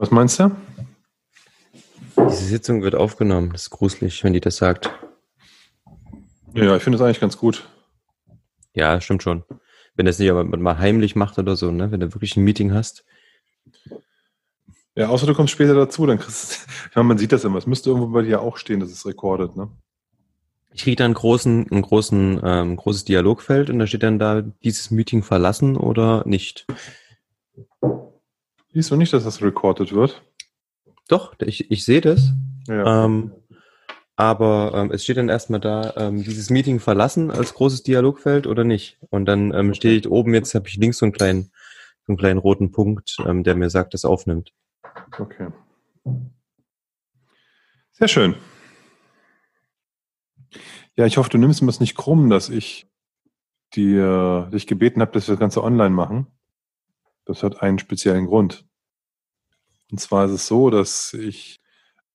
Was meinst du? Diese Sitzung wird aufgenommen. Das ist gruselig, wenn die das sagt. Ja, ich finde es eigentlich ganz gut. Ja, stimmt schon. Wenn das nicht aber mal heimlich macht oder so, ne? Wenn du wirklich ein Meeting hast. Ja, außer du kommst später dazu, dann kriegst du, ich meine, man sieht das immer. Es müsste irgendwo bei dir auch stehen, dass es rekordet, ne? Ich kriege dann einen großen, einen großen, ähm, großes Dialogfeld und da steht dann da, dieses Meeting verlassen oder nicht. Siehst du nicht, dass das recorded wird? Doch, ich, ich sehe das. Ja. Ähm, aber ähm, es steht dann erstmal da, ähm, dieses Meeting verlassen als großes Dialogfeld oder nicht. Und dann ähm, steht oben, jetzt habe ich links so einen kleinen, so einen kleinen roten Punkt, ähm, der mir sagt, das aufnimmt. Okay. Sehr schön. Ja, ich hoffe, du nimmst mir das nicht krumm, dass ich dir, dich gebeten habe, dass wir das Ganze online machen. Das hat einen speziellen Grund. Und zwar ist es so, dass ich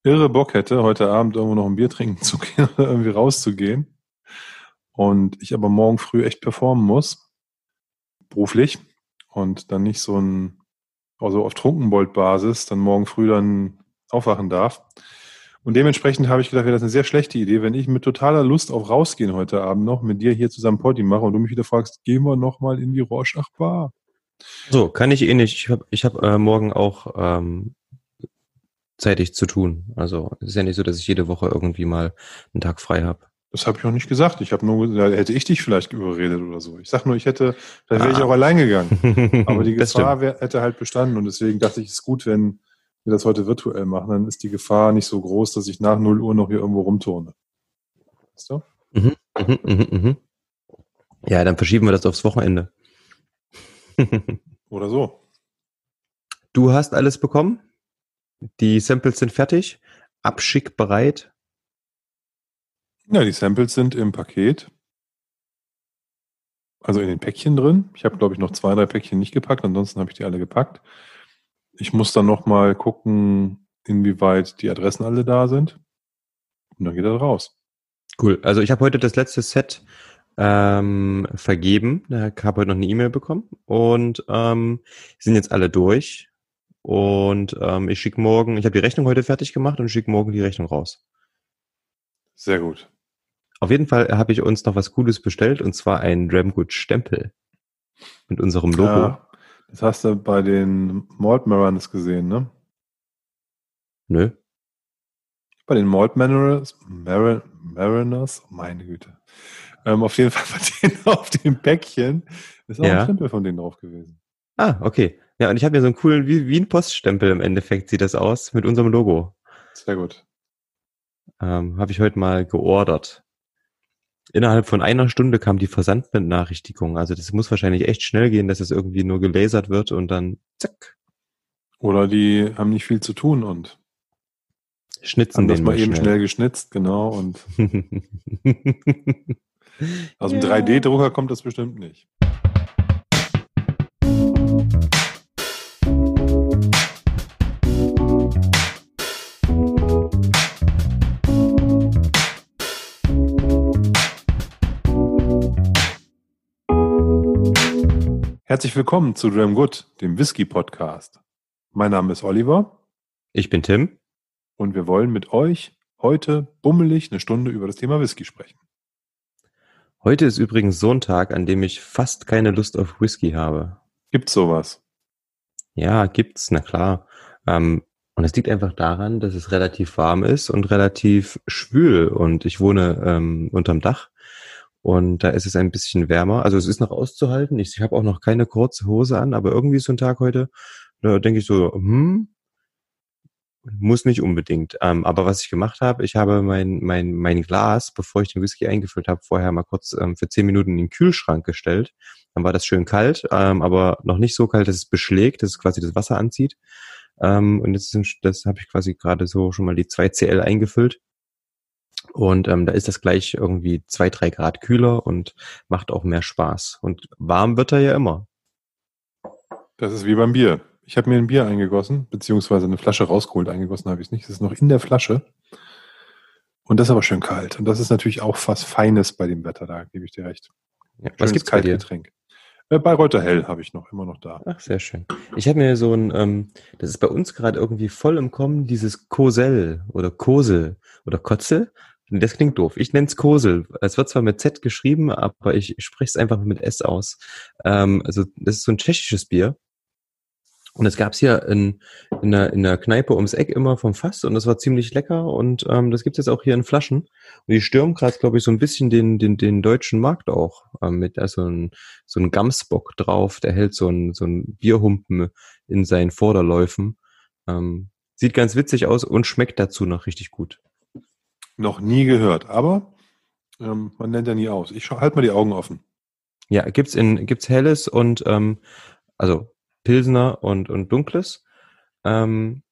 irre Bock hätte, heute Abend irgendwo noch ein Bier trinken zu gehen oder irgendwie rauszugehen. Und ich aber morgen früh echt performen muss, beruflich, und dann nicht so ein, also auf Trunkenbold-Basis, dann morgen früh dann aufwachen darf. Und dementsprechend habe ich gedacht, wäre das eine sehr schlechte Idee, wenn ich mit totaler Lust auf rausgehen heute Abend noch mit dir hier zusammen Poddy mache und du mich wieder fragst, gehen wir noch mal in die Rorschach Bar? So, kann ich eh nicht. Ich habe ich hab, äh, morgen auch ähm, zeitig zu tun. Also es ist ja nicht so, dass ich jede Woche irgendwie mal einen Tag frei habe. Das habe ich auch nicht gesagt. Ich habe nur, da hätte ich dich vielleicht überredet oder so. Ich sag nur, ich hätte, da wäre ich Ah. auch allein gegangen. Aber die Gefahr wär, hätte halt bestanden und deswegen dachte ich, es ist gut, wenn wir das heute virtuell machen. Dann ist die Gefahr nicht so groß, dass ich nach 0 Uhr noch hier irgendwo rumturne. Weißt du? Mhm, mhm, mhm, mhm. Ja, dann verschieben wir das aufs Wochenende. Oder so. du hast alles bekommen? Die Samples sind fertig? Abschick bereit? Ja, die Samples sind im Paket. Also in den Päckchen drin. Ich habe, glaube ich, noch zwei, drei Päckchen nicht gepackt. Ansonsten habe ich die alle gepackt. Ich muss dann noch mal gucken, inwieweit die Adressen alle da sind. Und dann geht er raus. Cool. Also ich habe heute das letzte Set ähm, vergeben. Ich habe heute noch eine E-Mail bekommen und ähm, sind jetzt alle durch. Und ähm, ich schicke morgen, ich habe die Rechnung heute fertig gemacht und schicke morgen die Rechnung raus. Sehr gut. Auf jeden Fall habe ich uns noch was Cooles bestellt und zwar einen Dramgood Stempel mit unserem Logo. Ja, das hast du bei den Malt Mariners gesehen, ne? Nö. Bei den Malt Mariners, Marin, Mariners, meine Güte. Ähm, auf jeden Fall bei denen auf dem Päckchen ist auch Ja. ein Stempel von denen drauf gewesen. Ah, okay. Ja, und ich habe mir so einen coolen, wie, wie ein Poststempel im Endeffekt sieht das aus, mit unserem Logo. Sehr gut. Ähm, habe ich heute mal geordert. Innerhalb von einer Stunde kam die Versandbenachrichtigung. Also das muss wahrscheinlich echt schnell gehen, dass es irgendwie nur gelasert wird und dann zack, Oder die haben nicht viel zu tun und schnitzen das den mal eben schnell geschnitzt, genau. Und aus dem Ja. 3D-Drucker kommt das bestimmt nicht. Herzlich willkommen zu Dram Good, dem Whisky-Podcast. Mein Name ist Oliver ich bin Tim. Und wir wollen mit euch heute bummelig eine Stunde über das Thema Whisky sprechen. Heute ist übrigens so ein Tag, an dem ich fast keine Lust auf Whisky habe. Gibt's sowas? Ja, gibt's, na klar. Ähm, und es liegt einfach daran, dass es relativ warm ist und relativ schwül. Und ich wohne ähm, unterm Dach. Und da ist es ein bisschen wärmer. Also es ist noch auszuhalten. Ich, ich habe auch noch keine kurze Hose an, aber irgendwie ist so ein Tag heute, da denke ich so, hm, muss nicht unbedingt. Ähm, aber was ich gemacht habe, ich habe mein, mein, mein Glas, bevor ich den Whisky eingefüllt habe, vorher mal kurz ähm, für zehn Minuten in den Kühlschrank gestellt. Dann war das schön kalt, ähm, aber noch nicht so kalt, dass es beschlägt, dass es quasi das Wasser anzieht. Ähm, und jetzt sind, das habe ich quasi gerade so schon mal die 2 CL eingefüllt. Und ähm, da ist das gleich irgendwie zwei, drei Grad kühler und macht auch mehr Spaß. Und warm wird er ja immer. Das ist wie beim Bier. Ich habe mir ein Bier eingegossen, beziehungsweise eine Flasche rausgeholt, eingegossen habe ich es nicht. Es ist noch in der Flasche. Und das ist aber schön kalt. Und das ist natürlich auch was Feines bei dem Wetter, da gebe ich dir recht. Ja, was Schönes gibt's bei dir? Kaltgetränk. Äh, Bayreuther Hell habe ich noch, immer noch da. Ach, sehr schön. Ich habe mir so ein, ähm, das ist bei uns gerade irgendwie voll im Kommen, dieses Kosel oder Kosel oder Kotzel. Das klingt doof. Ich nenne es Kosel. Es wird zwar mit Z geschrieben, aber ich spreche es einfach mit S aus. Ähm, also das ist so ein tschechisches Bier. Und es gab's hier in, in, der, in der Kneipe ums Eck immer vom Fass und das war ziemlich lecker und ähm, das gibt's jetzt auch hier in Flaschen. Und die stürmen gerade, glaube ich, so ein bisschen den, den, den deutschen Markt auch ähm, mit also ein, so ein Gamsbock drauf, der hält so ein, so ein Bierhumpen in seinen Vorderläufen. Ähm, sieht ganz witzig aus und schmeckt dazu noch richtig gut. Noch nie gehört, aber ähm, man nennt ja nie aus. Ich halte mal die Augen offen. Ja, gibt's in gibt's helles und ähm, also Pilsner und, und Dunkles. Ähm,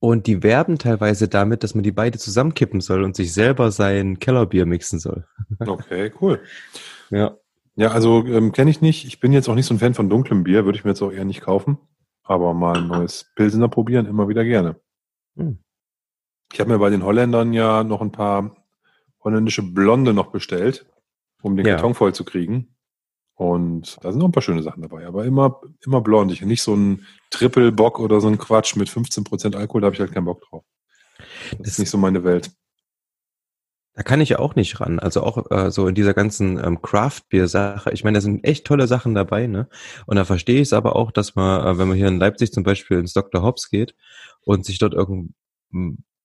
und die werben teilweise damit, dass man die beide zusammenkippen soll und sich selber sein Kellerbier mixen soll. Okay, cool. Ja. Ja, also ähm, kenne ich nicht. Ich bin jetzt auch nicht so ein Fan von dunklem Bier, würde ich mir jetzt auch eher nicht kaufen. Aber mal ein neues Pilsener probieren, immer wieder gerne. Hm. Ich habe mir bei den Holländern ja noch ein paar holländische Blonde noch bestellt, um den ja. Karton voll zu kriegen. Und da sind noch ein paar schöne Sachen dabei, aber immer, immer blond. Ich nicht so ein Triple-Bock oder so ein Quatsch mit 15% Alkohol, da habe ich halt keinen Bock drauf. Das, das ist nicht so meine Welt. Da kann ich auch nicht ran. Also auch äh, so in dieser ganzen ähm, Craft-Bier-Sache. Ich meine, da sind echt tolle Sachen dabei, ne? Und da verstehe ich es aber auch, dass man, äh, wenn man hier in Leipzig zum Beispiel ins Dr. Hobbs geht und sich dort irgend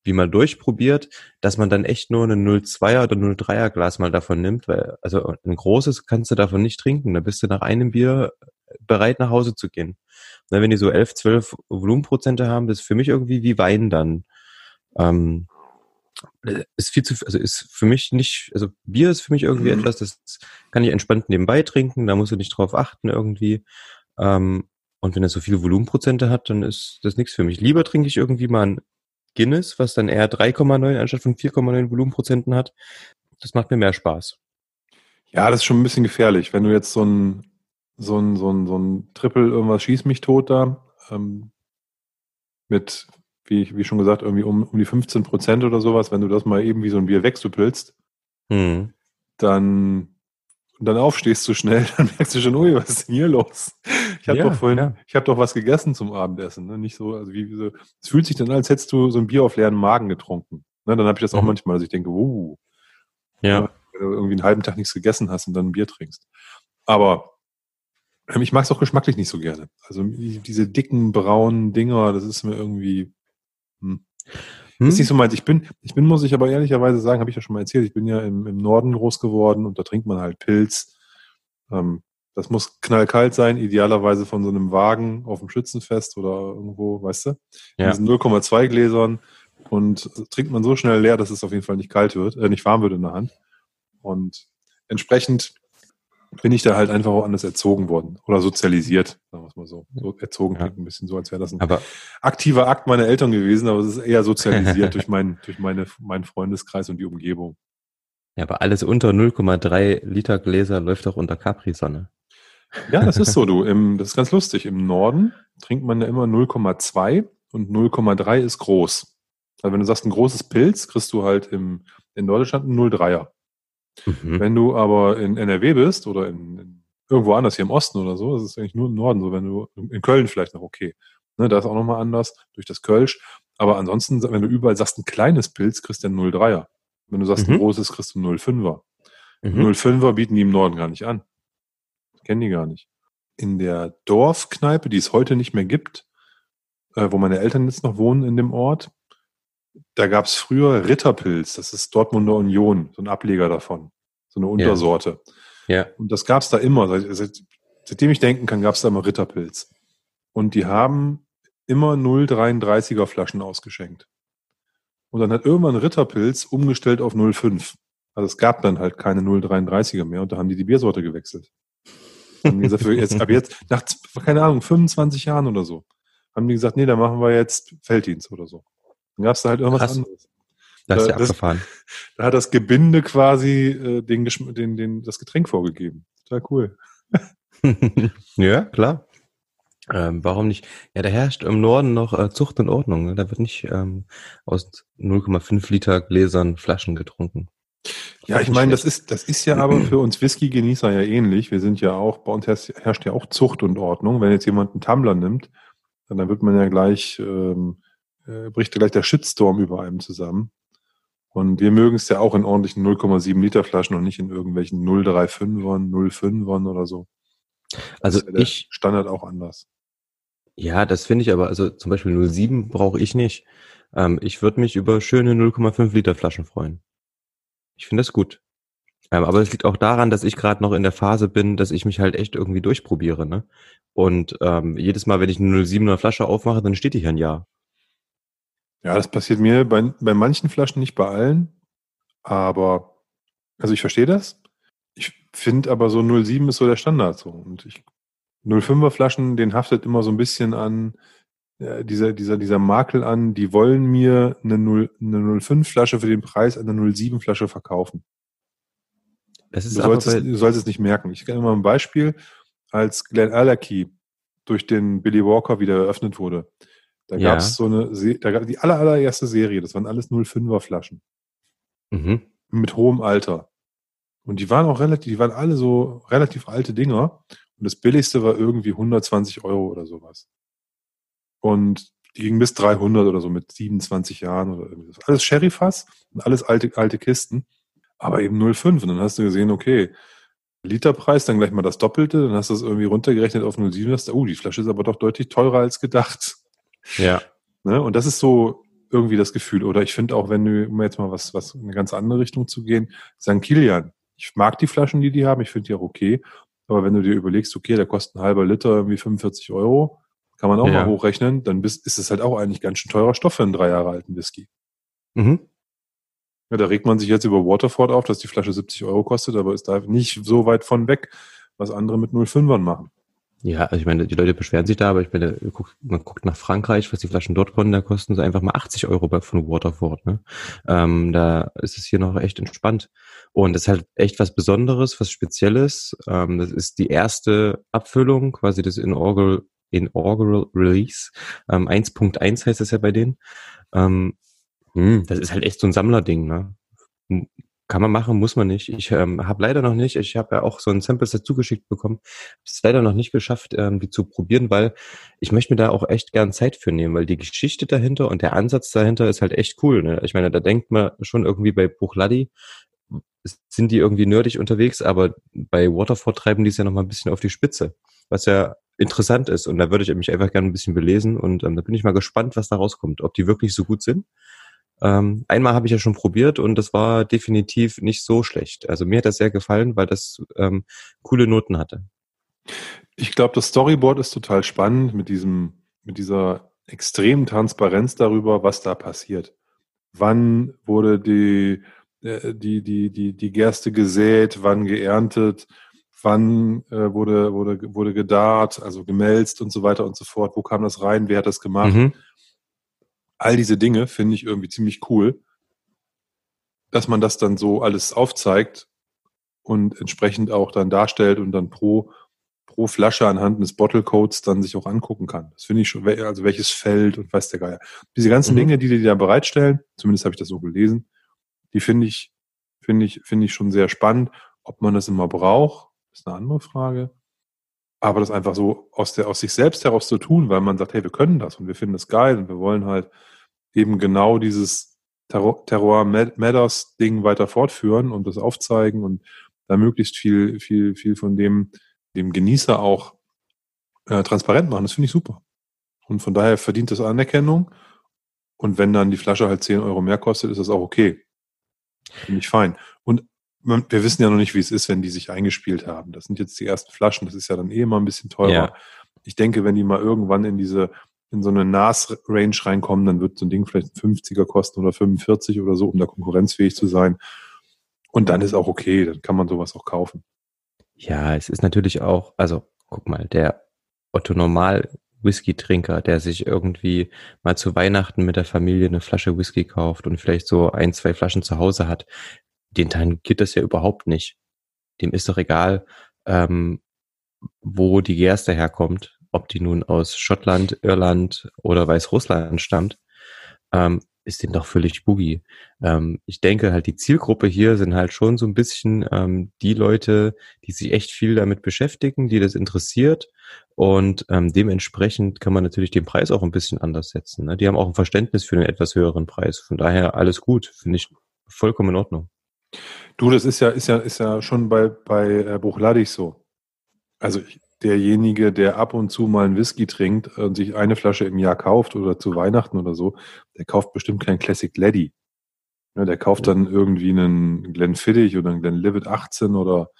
wie mal durchprobiert, dass man dann echt nur ein 0,2er oder 0,3er Glas mal davon nimmt, weil also ein großes kannst du davon nicht trinken. Da bist du nach einem Bier bereit nach Hause zu gehen. Na, wenn die so 11, 12 Volumenprozente haben, das ist für mich irgendwie wie Wein dann. Ähm, ist viel zu, also ist für mich nicht, also Bier ist für mich irgendwie mhm. etwas, das kann ich entspannt nebenbei trinken, da musst du nicht drauf achten irgendwie. Ähm, und wenn er so viele Volumenprozente hat, dann ist das nichts für mich. Lieber trinke ich irgendwie mal ein Guinness, was dann eher 3,9 anstatt von 4,9 Volumenprozenten hat. Das macht mir mehr Spaß. Ja, das ist schon ein bisschen gefährlich. Wenn du jetzt so ein, so ein, so ein, so ein Triple irgendwas schieß mich tot da, ähm, mit, wie, wie schon gesagt, irgendwie um, um die 15 Prozent oder sowas, wenn du das mal eben wie so ein Bier wegsuppelst, hm. dann dann aufstehst zu schnell, dann merkst du schon, ui, was ist denn hier los? Ich habe ja, doch vorhin, ja. ich habe doch was gegessen zum Abendessen, ne? Nicht so, also wie so, es fühlt sich dann, als hättest du so ein Bier auf leeren Magen getrunken. Ne? Dann habe ich das auch mhm. manchmal, dass ich denke, uh, ja. wenn du irgendwie einen halben Tag nichts gegessen hast und dann ein Bier trinkst. Aber ähm, ich mag es auch geschmacklich nicht so gerne. Also diese dicken braunen Dinger, das ist mir irgendwie. Hm. Hm? Ist nicht so meins. Ich bin, ich bin, muss ich aber ehrlicherweise sagen, habe ich ja schon mal erzählt, ich bin ja im, im Norden groß geworden und da trinkt man halt Pilz. Ähm, das muss knallkalt sein, idealerweise von so einem Wagen auf dem Schützenfest oder irgendwo, weißt du? Ja. In diesen 0,2 Gläsern und trinkt man so schnell leer, dass es auf jeden Fall nicht kalt wird, äh, nicht warm wird in der Hand. Und entsprechend bin ich da halt einfach auch anders erzogen worden oder sozialisiert, sagen wir es mal so. so erzogen ja. ein bisschen so, als wäre das ein aber, aktiver Akt meiner Eltern gewesen, aber es ist eher sozialisiert durch, mein, durch meine, meinen Freundeskreis und die Umgebung. Ja, aber alles unter 0,3 Liter Gläser läuft auch unter Capri-Sonne. Ja, das ist so, du. Im, das ist ganz lustig. Im Norden trinkt man ja immer 0,2 und 0,3 ist groß. Also wenn du sagst, ein großes Pilz, kriegst du halt im, in Norddeutschland einen 0,3er. Mhm. Wenn du aber in NRW bist oder in, in, irgendwo anders hier im Osten oder so, das ist eigentlich nur im Norden so, wenn du in Köln vielleicht noch okay. Ne, da ist auch nochmal anders durch das Kölsch. Aber ansonsten, wenn du überall sagst, ein kleines Pilz, kriegst du einen 0,3er. Wenn du sagst, mhm. ein großes, kriegst du einen 0,5er. Mhm. 0,5er bieten die im Norden gar nicht an. Kennen die gar nicht. In der Dorfkneipe, die es heute nicht mehr gibt, äh, wo meine Eltern jetzt noch wohnen in dem Ort, da gab es früher Ritterpilz, das ist Dortmunder Union, so ein Ableger davon, so eine Untersorte. Ja. ja. Und das gab es da immer. Seit, seit, seitdem ich denken kann, gab es da immer Ritterpilz. Und die haben immer 0,33er Flaschen ausgeschenkt. Und dann hat irgendwann Ritterpilz umgestellt auf 0,5. Also es gab dann halt keine 0,33er mehr und da haben die die Biersorte gewechselt. Haben gesagt, für jetzt, ab jetzt, nach, keine Ahnung, 25 Jahren oder so, haben die gesagt, nee, da machen wir jetzt Felddienst oder so. Dann gab es da halt irgendwas Krass. anderes. Das ist ja das, abgefahren. Da hat das Gebinde quasi äh, den, den, den, das Getränk vorgegeben. Total cool. ja, klar. Ähm, warum nicht? Ja, da herrscht im Norden noch äh, Zucht und Ordnung. Ne? Da wird nicht ähm, aus 0,5 Liter Gläsern Flaschen getrunken. Ja, ich meine, das ist, das ist ja aber für uns Whisky-Genießer ja ähnlich. Wir sind ja auch, bei uns herrscht ja auch Zucht und Ordnung. Wenn jetzt jemand einen Tumbler nimmt, dann wird man ja gleich, ähm, äh, bricht gleich der Shitstorm über einem zusammen. Und wir mögen es ja auch in ordentlichen 0,7 Liter Flaschen und nicht in irgendwelchen 035ern, 05ern oder so. Also ja ich Standard auch anders. Ja, das finde ich aber, also zum Beispiel 07 brauche ich nicht. Ähm, ich würde mich über schöne 0,5 Liter Flaschen freuen. Ich finde das gut. Ähm, aber es liegt auch daran, dass ich gerade noch in der Phase bin, dass ich mich halt echt irgendwie durchprobiere. Ne? Und ähm, jedes Mal, wenn ich eine 07er Flasche aufmache, dann steht die hier ein Jahr. Ja, das passiert mir bei, bei manchen Flaschen, nicht bei allen. Aber, also ich verstehe das. Ich finde aber so 07 ist so der Standard so. Und ich 05er Flaschen, den haftet immer so ein bisschen an dieser, dieser, dieser Makel an, die wollen mir eine, 0, eine 05 Flasche für den Preis einer 07 Flasche verkaufen. Das ist du, sollst es, du sollst es nicht merken. Ich kenne mal ein Beispiel, als Glenn Allerkey durch den Billy Walker wieder eröffnet wurde. Da ja. gab es so eine, da gab die aller, allererste Serie, das waren alles 05er Flaschen. Mhm. Mit hohem Alter. Und die waren auch relativ, die waren alle so relativ alte Dinger. Und das billigste war irgendwie 120 Euro oder sowas. Und die ging bis 300 oder so mit 27 Jahren oder irgendwie. Alles Sherryfass und alles alte, alte Kisten. Aber eben 0,5. Und dann hast du gesehen, okay, Literpreis, dann gleich mal das Doppelte, dann hast du das irgendwie runtergerechnet auf 0,7. Hast du, oh, die Flasche ist aber doch deutlich teurer als gedacht. Ja. Ne? Und das ist so irgendwie das Gefühl. Oder ich finde auch, wenn du, um jetzt mal was, was in eine ganz andere Richtung zu gehen, St. Kilian. Ich mag die Flaschen, die die haben. Ich finde die auch okay. Aber wenn du dir überlegst, okay, der kostet ein halber Liter irgendwie 45 Euro, kann man auch ja. mal hochrechnen, dann bist, ist es halt auch eigentlich ganz schön teurer Stoff für einen drei Jahre alten Whisky. Mhm. Ja, da regt man sich jetzt über Waterford auf, dass die Flasche 70 Euro kostet, aber ist da nicht so weit von weg, was andere mit 05ern machen. Ja, also ich meine, die Leute beschweren sich da, aber ich meine, man guckt nach Frankreich, was die Flaschen dort kosten, da kosten sie einfach mal 80 Euro bei, von Waterford. Ne? Ähm, da ist es hier noch echt entspannt. Und das ist halt echt was Besonderes, was Spezielles. Ähm, das ist die erste Abfüllung, quasi das Inaugural, Inaugural Release. Ähm, 1.1 heißt das ja bei denen. Ähm, hm, das ist halt echt so ein Sammlerding. Ne? Kann man machen, muss man nicht. Ich ähm, habe leider noch nicht, ich habe ja auch so ein Sample-Set zugeschickt bekommen, habe es leider noch nicht geschafft, ähm, die zu probieren, weil ich möchte mir da auch echt gern Zeit für nehmen, weil die Geschichte dahinter und der Ansatz dahinter ist halt echt cool. Ne? Ich meine, da denkt man schon irgendwie bei Buchladi, sind die irgendwie nerdig unterwegs, aber bei Waterford treiben die es ja noch mal ein bisschen auf die Spitze, was ja interessant ist. Und da würde ich mich einfach gerne ein bisschen belesen und ähm, da bin ich mal gespannt, was da rauskommt, ob die wirklich so gut sind ähm, einmal habe ich ja schon probiert und das war definitiv nicht so schlecht. Also mir hat das sehr gefallen, weil das ähm, coole Noten hatte. Ich glaube, das Storyboard ist total spannend mit diesem, mit dieser extremen Transparenz darüber, was da passiert. Wann wurde die, äh, die, die, die, die Gerste gesät, wann geerntet, wann äh, wurde, wurde, wurde gedarrt, also gemelzt und so weiter und so fort. Wo kam das rein? Wer hat das gemacht? Mhm all diese Dinge finde ich irgendwie ziemlich cool, dass man das dann so alles aufzeigt und entsprechend auch dann darstellt und dann pro, pro Flasche anhand des Bottle Codes dann sich auch angucken kann. Das finde ich schon, also welches Feld und weiß der Geier. Diese ganzen mhm. Dinge, die die da bereitstellen, zumindest habe ich das so gelesen, die finde ich, finde ich, finde ich schon sehr spannend. Ob man das immer braucht, ist eine andere Frage. Aber das einfach so aus, der, aus sich selbst heraus zu tun, weil man sagt, hey, wir können das und wir finden das geil und wir wollen halt eben genau dieses Terror, Matters Ding weiter fortführen und das aufzeigen und da möglichst viel, viel, viel von dem, dem Genießer auch äh, transparent machen. Das finde ich super. Und von daher verdient das Anerkennung. Und wenn dann die Flasche halt 10 Euro mehr kostet, ist das auch okay. Finde ich fein. Und wir wissen ja noch nicht, wie es ist, wenn die sich eingespielt haben. Das sind jetzt die ersten Flaschen, das ist ja dann eh immer ein bisschen teurer. Ja. Ich denke, wenn die mal irgendwann in diese, in so eine NAS-Range reinkommen, dann wird so ein Ding vielleicht 50er kosten oder 45 oder so, um da konkurrenzfähig zu sein. Und dann ist auch okay, dann kann man sowas auch kaufen. Ja, es ist natürlich auch, also guck mal, der Otto Normal Whisky-Trinker, der sich irgendwie mal zu Weihnachten mit der Familie eine Flasche Whisky kauft und vielleicht so ein, zwei Flaschen zu Hause hat, den tangiert das ja überhaupt nicht. Dem ist doch egal, ähm, wo die Gerste herkommt, ob die nun aus Schottland, Irland oder Weißrussland stammt. Ähm, ist dem doch völlig boogie. Ähm, ich denke halt, die Zielgruppe hier sind halt schon so ein bisschen ähm, die Leute, die sich echt viel damit beschäftigen, die das interessiert. Und ähm, dementsprechend kann man natürlich den Preis auch ein bisschen anders setzen. Ne? Die haben auch ein Verständnis für einen etwas höheren Preis. Von daher alles gut, finde ich vollkommen in Ordnung. Du, das ist ja, ist ja, ist ja schon bei, bei äh, Buchladig so. Also ich, derjenige, der ab und zu mal einen Whisky trinkt und sich eine Flasche im Jahr kauft oder zu Weihnachten oder so, der kauft bestimmt keinen Classic Lady. Ja, der kauft dann irgendwie einen Glenfiddich oder einen Glenlivet 18 oder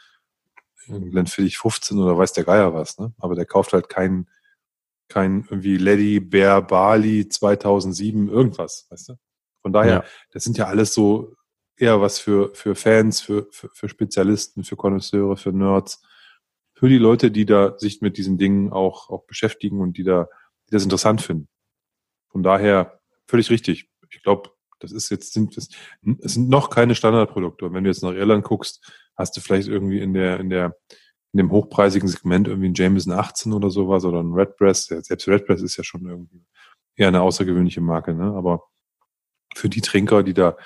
einen Glenfiddich 15 oder weiß der Geier was. Ne? Aber der kauft halt keinen kein irgendwie Lady Bear Bali 2007 irgendwas, weißt du? Von daher, ja. das sind ja alles so eher was für, für Fans, für, für, für Spezialisten, für Konnoisseure, für Nerds für die Leute, die da sich mit diesen Dingen auch, auch beschäftigen und die da, die das interessant finden. Von daher völlig richtig. Ich glaube, das ist jetzt, sind, das, es sind noch keine Standardprodukte. Und wenn du jetzt nach Irland guckst, hast du vielleicht irgendwie in der, in der, in dem hochpreisigen Segment irgendwie ein Jameson 18 oder sowas oder ein Redbreast. Selbst Redbreast ist ja schon irgendwie eher eine außergewöhnliche Marke, ne? Aber für die Trinker, die da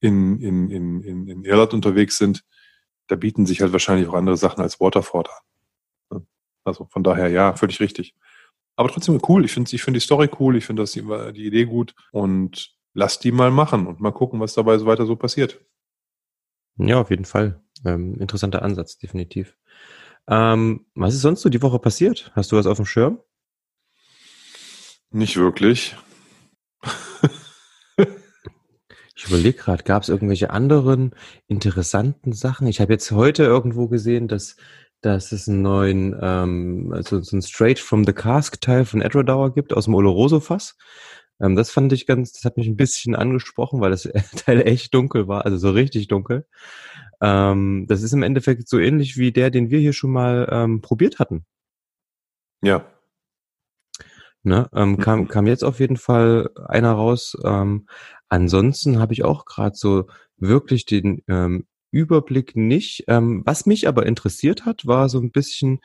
in, in, in, in, in Irland unterwegs sind, da bieten sich halt wahrscheinlich auch andere Sachen als Waterford an. Also von daher, ja, völlig richtig. Aber trotzdem cool. Ich finde ich finde die Story cool. Ich finde das die, die Idee gut. Und lass die mal machen und mal gucken, was dabei so weiter so passiert. Ja, auf jeden Fall. Ähm, interessanter Ansatz, definitiv. Ähm, was ist sonst so die Woche passiert? Hast du was auf dem Schirm? Nicht wirklich. Ich überlege gerade, gab es irgendwelche anderen interessanten Sachen? Ich habe jetzt heute irgendwo gesehen, dass dass es einen neuen, ähm, also so ein Straight from the Cask Teil von Edrodauer gibt aus dem Oloroso Fass. Ähm, das fand ich ganz, das hat mich ein bisschen angesprochen, weil das Teil echt dunkel war, also so richtig dunkel. Ähm, das ist im Endeffekt so ähnlich wie der, den wir hier schon mal ähm, probiert hatten. Ja. Ne, ähm, kam, mhm. kam jetzt auf jeden Fall einer raus. Ähm, ansonsten habe ich auch gerade so wirklich den ähm, Überblick nicht. Ähm, was mich aber interessiert hat, war so ein bisschen,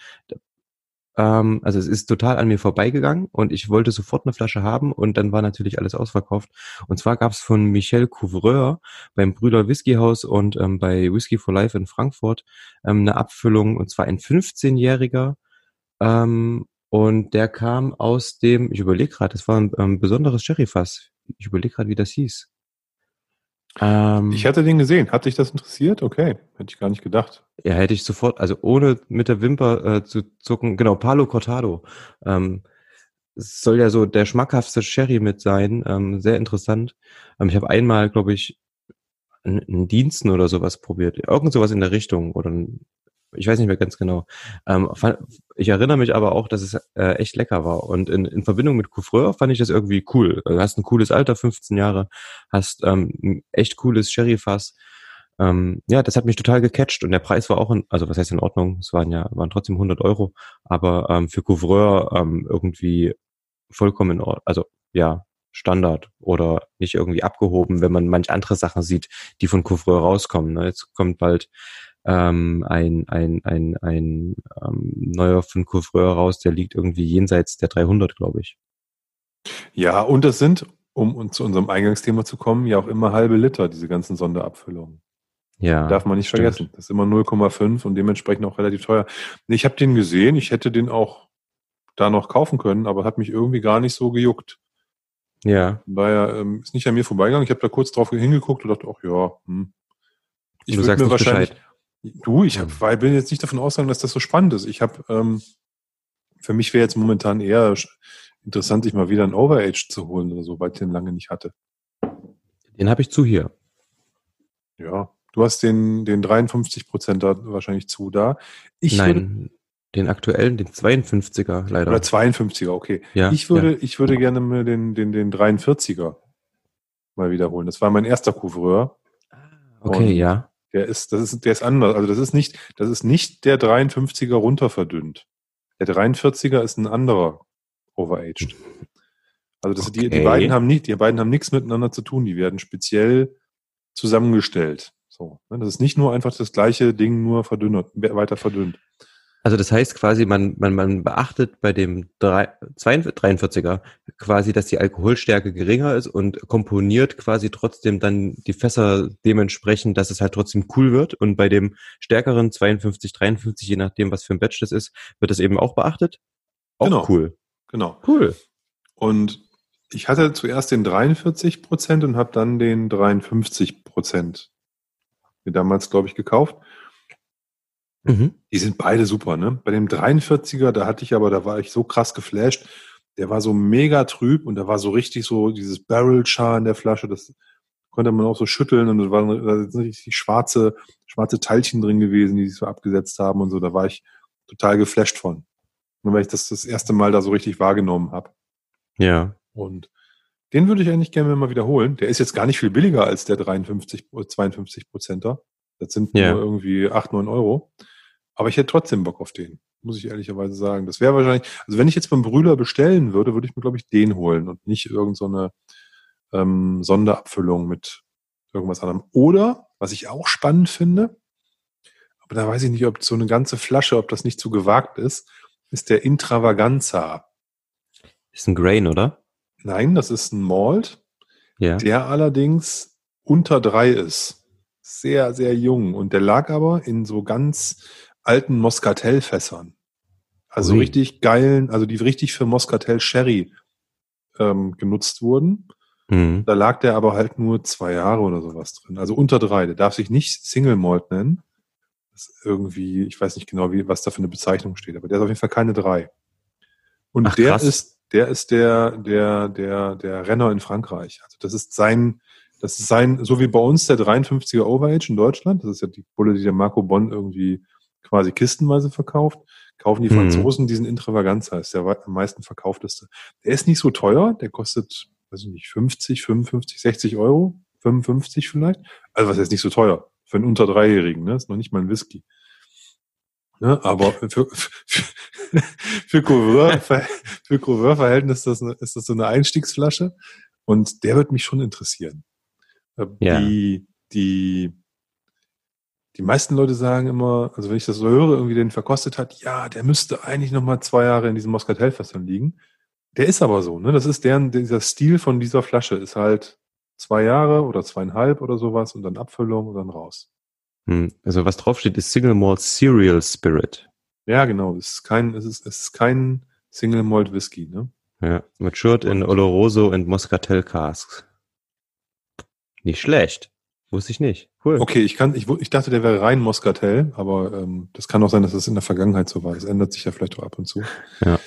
ähm, also es ist total an mir vorbeigegangen und ich wollte sofort eine Flasche haben und dann war natürlich alles ausverkauft. Und zwar gab es von Michel Couvreur beim Brüder Whisky House und ähm, bei Whisky for Life in Frankfurt ähm, eine Abfüllung und zwar ein 15-jähriger. Ähm, und der kam aus dem, ich überlege gerade, das war ein ähm, besonderes Sherryfass. Ich überlege gerade, wie das hieß. Ähm, ich hatte den gesehen. Hat dich das interessiert? Okay, hätte ich gar nicht gedacht. Ja, hätte ich sofort, also ohne mit der Wimper äh, zu zucken, genau, Palo Cortado. Ähm, es soll ja so der schmackhaftste Sherry mit sein, ähm, sehr interessant. Ähm, ich habe einmal, glaube ich, einen Diensten oder sowas probiert. Irgend sowas in der Richtung oder ein, ich weiß nicht mehr ganz genau. Ähm, ich erinnere mich aber auch, dass es äh, echt lecker war. Und in, in Verbindung mit Couvreur fand ich das irgendwie cool. Du hast ein cooles Alter, 15 Jahre, hast ähm, ein echt cooles Sherry-Fass. Ähm, ja, das hat mich total gecatcht und der Preis war auch, in, also was heißt in Ordnung, es waren ja, waren trotzdem 100 Euro, aber ähm, für Couvreur ähm, irgendwie vollkommen in Ordnung, also ja, Standard oder nicht irgendwie abgehoben, wenn man manch andere Sachen sieht, die von Couvreur rauskommen. Ne? Jetzt kommt bald ähm, ein, ein, ein, ein ähm, neuer von Couvreur raus, der liegt irgendwie jenseits der 300, glaube ich. Ja, und das sind, um zu unserem Eingangsthema zu kommen, ja auch immer halbe Liter, diese ganzen Sonderabfüllungen. Ja. Darf man nicht stimmt. vergessen. Das ist immer 0,5 und dementsprechend auch relativ teuer. Ich habe den gesehen, ich hätte den auch da noch kaufen können, aber hat mich irgendwie gar nicht so gejuckt. Ja. Von daher ähm, ist nicht an mir vorbeigegangen. Ich habe da kurz drauf hingeguckt und dachte, ach ja, hm. Ich würde mir wahrscheinlich, Bescheid. Du, ich hab, weil bin jetzt nicht davon ausgegangen, dass das so spannend ist. Ich habe, ähm, für mich wäre jetzt momentan eher interessant, sich mal wieder ein Overage zu holen oder so, weil ich den lange nicht hatte. Den habe ich zu hier. Ja, du hast den, den 53 Prozent da wahrscheinlich zu da. Ich Nein, würde, den aktuellen, den 52er leider. Oder 52er, okay. Ja, ich würde, ja. ich würde gerne mir den, den, den 43er mal wiederholen. Das war mein erster Couvreur. Ah, okay, Und ja. Der ist, das ist, der ist anders. Also das ist nicht, das ist nicht der 53er runterverdünnt. Der 43er ist ein anderer Overaged. Also das, okay. die, die beiden haben nicht, die beiden haben nichts miteinander zu tun. Die werden speziell zusammengestellt. So, ne? Das ist nicht nur einfach das gleiche Ding, nur verdünnert, weiter verdünnt. Also das heißt quasi, man, man, man beachtet bei dem 43er quasi, dass die Alkoholstärke geringer ist und komponiert quasi trotzdem dann die Fässer dementsprechend, dass es halt trotzdem cool wird. Und bei dem stärkeren 52, 53, je nachdem, was für ein Batch das ist, wird das eben auch beachtet. Auch genau. cool. Genau. Cool. Und ich hatte zuerst den 43 Prozent und habe dann den 53 Prozent mir damals, glaube ich, gekauft. Mhm. Die sind beide super, ne? Bei dem 43er, da hatte ich aber, da war ich so krass geflasht. Der war so mega trüb und da war so richtig so dieses Barrel-Char in der Flasche, das konnte man auch so schütteln und da waren da sind richtig schwarze, schwarze Teilchen drin gewesen, die sich so abgesetzt haben und so. Da war ich total geflasht von. Nur weil ich das das erste Mal da so richtig wahrgenommen habe. Ja. Und den würde ich eigentlich gerne mal wiederholen. Der ist jetzt gar nicht viel billiger als der 53, 52 Prozenter. Das sind ja. nur irgendwie 8, 9 Euro. Aber ich hätte trotzdem Bock auf den, muss ich ehrlicherweise sagen. Das wäre wahrscheinlich, also wenn ich jetzt beim Brüder bestellen würde, würde ich mir, glaube ich, den holen und nicht irgendeine so ähm, Sonderabfüllung mit irgendwas anderem. Oder, was ich auch spannend finde, aber da weiß ich nicht, ob so eine ganze Flasche, ob das nicht zu gewagt ist, ist der Intravaganza. Ist ein Grain, oder? Nein, das ist ein Malt, ja. der allerdings unter drei ist sehr, sehr jung. Und der lag aber in so ganz alten Moscatel-Fässern. Also Ui. richtig geilen, also die richtig für Moscatel Sherry ähm, genutzt wurden. Mhm. Da lag der aber halt nur zwei Jahre oder sowas drin. Also unter drei. Der darf sich nicht Single Malt nennen. Das ist irgendwie, ich weiß nicht genau, wie, was da für eine Bezeichnung steht, aber der ist auf jeden Fall keine drei. Und Ach, der krass. ist, der ist der, der, der, der Renner in Frankreich. Also das ist sein, das ist sein, so wie bei uns der 53er Overage in Deutschland. Das ist ja die Bulle, die der Marco Bonn irgendwie quasi kistenweise verkauft. Kaufen die mhm. Franzosen diesen Intravaganza, ist der am meisten verkaufteste. Der ist nicht so teuer, der kostet, weiß ich nicht, 50, 55, 60 Euro, 55 vielleicht. Also was ist nicht so teuer? Für einen unter Dreijährigen, ne? ist noch nicht mal ein Whisky. Ne? Aber für, für, für Couvreur-Verhältnis ist das, ist das so eine Einstiegsflasche. Und der wird mich schon interessieren. Äh, ja. Die, die, die meisten Leute sagen immer, also wenn ich das so höre, irgendwie den verkostet hat, ja, der müsste eigentlich noch mal zwei Jahre in diesem Moskatelfässern liegen. Der ist aber so, ne? Das ist deren, dieser Stil von dieser Flasche ist halt zwei Jahre oder zweieinhalb oder sowas und dann Abfüllung und dann raus. Hm, also was draufsteht, ist Single Malt Cereal Spirit. Ja, genau. Es ist kein, es ist, es ist kein Single Malt Whisky, ne? Ja, matured in Oloroso and Moscatel Casks. Nicht schlecht. Wusste ich nicht. Cool. Okay, ich kann, ich, ich dachte, der wäre rein Moskatel, aber ähm, das kann auch sein, dass das in der Vergangenheit so war. Das ändert sich ja vielleicht auch ab und zu. Ja.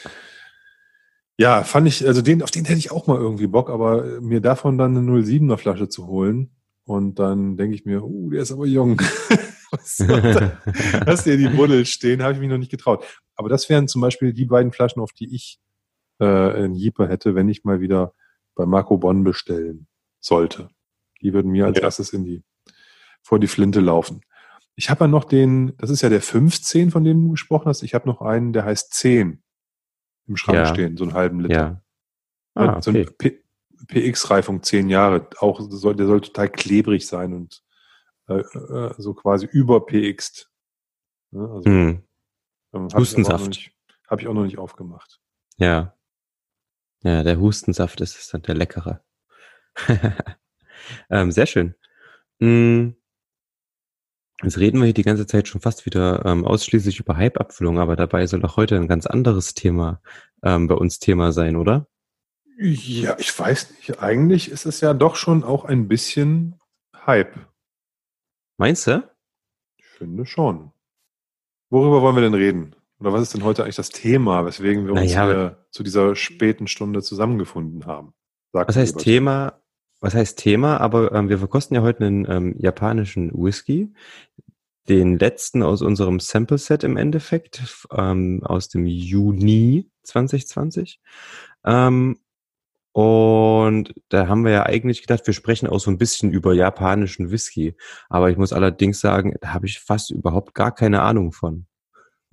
Ja, fand ich, also den, auf den hätte ich auch mal irgendwie Bock, aber mir davon dann eine 07er Flasche zu holen und dann denke ich mir, uh, der ist aber jung. Hast du die Buddel stehen, habe ich mich noch nicht getraut. Aber das wären zum Beispiel die beiden Flaschen, auf die ich äh, einen Jeeper hätte, wenn ich mal wieder bei Marco Bonn bestellen sollte. Die würden mir als ja. erstes in die, vor die Flinte laufen. Ich habe ja noch den, das ist ja der 15, von dem du gesprochen hast. Ich habe noch einen, der heißt 10 im Schrank ja. stehen, so einen halben Liter. Ja. Ah, so okay. eine PX-Reifung 10 Jahre. Auch soll, der soll total klebrig sein und äh, äh, so quasi über PX. Ne? Also, hm. ähm, Hustensaft. Habe ich auch noch nicht aufgemacht. Ja. Ja, der Hustensaft ist dann der leckere. Ähm, sehr schön. Hm. Jetzt reden wir hier die ganze Zeit schon fast wieder ähm, ausschließlich über Hype-Abfüllung, aber dabei soll doch heute ein ganz anderes Thema ähm, bei uns Thema sein, oder? Ja, ich weiß nicht. Eigentlich ist es ja doch schon auch ein bisschen Hype. Meinst du? Ich finde schon. Worüber wollen wir denn reden? Oder was ist denn heute eigentlich das Thema, weswegen wir uns naja, hier zu dieser späten Stunde zusammengefunden haben? Sag was heißt Thema? Was heißt Thema, aber ähm, wir verkosten ja heute einen ähm, japanischen Whisky, den letzten aus unserem Sample Set im Endeffekt, ähm, aus dem Juni 2020. Ähm, und da haben wir ja eigentlich gedacht, wir sprechen auch so ein bisschen über japanischen Whisky. Aber ich muss allerdings sagen, da habe ich fast überhaupt gar keine Ahnung von.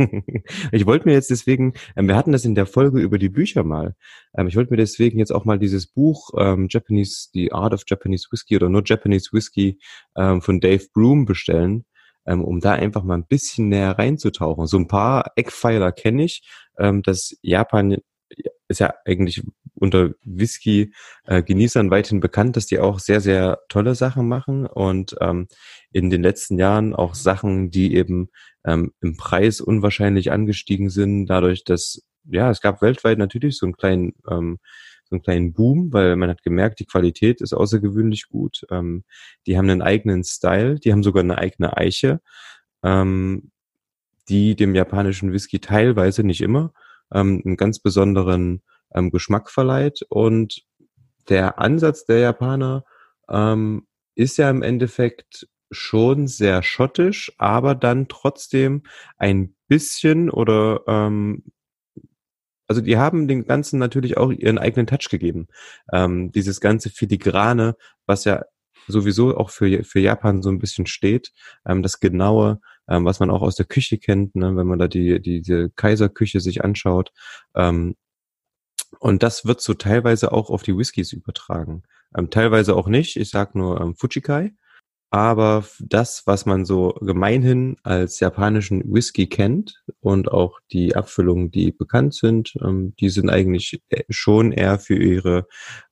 ich wollte mir jetzt deswegen, ähm, wir hatten das in der Folge über die Bücher mal. Ähm, ich wollte mir deswegen jetzt auch mal dieses Buch ähm, Japanese, The Art of Japanese Whiskey oder nur Japanese Whiskey ähm, von Dave Broom bestellen. ähm, um da einfach mal ein bisschen näher reinzutauchen. So ein paar Eckpfeiler kenne ich, ähm, dass Japan ist ja eigentlich unter Whisky-Genießern weithin bekannt, dass die auch sehr, sehr tolle Sachen machen und ähm, in den letzten Jahren auch Sachen, die eben ähm, im Preis unwahrscheinlich angestiegen sind, dadurch, dass, ja, es gab weltweit natürlich so einen kleinen, ähm, so einen kleinen Boom, weil man hat gemerkt, die Qualität ist außergewöhnlich gut. Ähm, die haben einen eigenen Style, die haben sogar eine eigene Eiche, ähm, die dem japanischen Whisky teilweise, nicht immer, ähm, einen ganz besonderen ähm, Geschmack verleiht. Und der Ansatz der Japaner ähm, ist ja im Endeffekt schon sehr schottisch, aber dann trotzdem ein bisschen oder ähm, also die haben den Ganzen natürlich auch ihren eigenen Touch gegeben. Ähm, dieses ganze Filigrane, was ja sowieso auch für, für Japan so ein bisschen steht, ähm, das Genaue, ähm, was man auch aus der Küche kennt, ne, wenn man da die, die, diese Kaiserküche sich anschaut. Ähm, und das wird so teilweise auch auf die Whiskys übertragen. Ähm, teilweise auch nicht. Ich sag nur ähm, Fujikai. Aber das, was man so gemeinhin als japanischen Whisky kennt und auch die Abfüllungen, die bekannt sind, ähm, die sind eigentlich äh, schon eher für ihre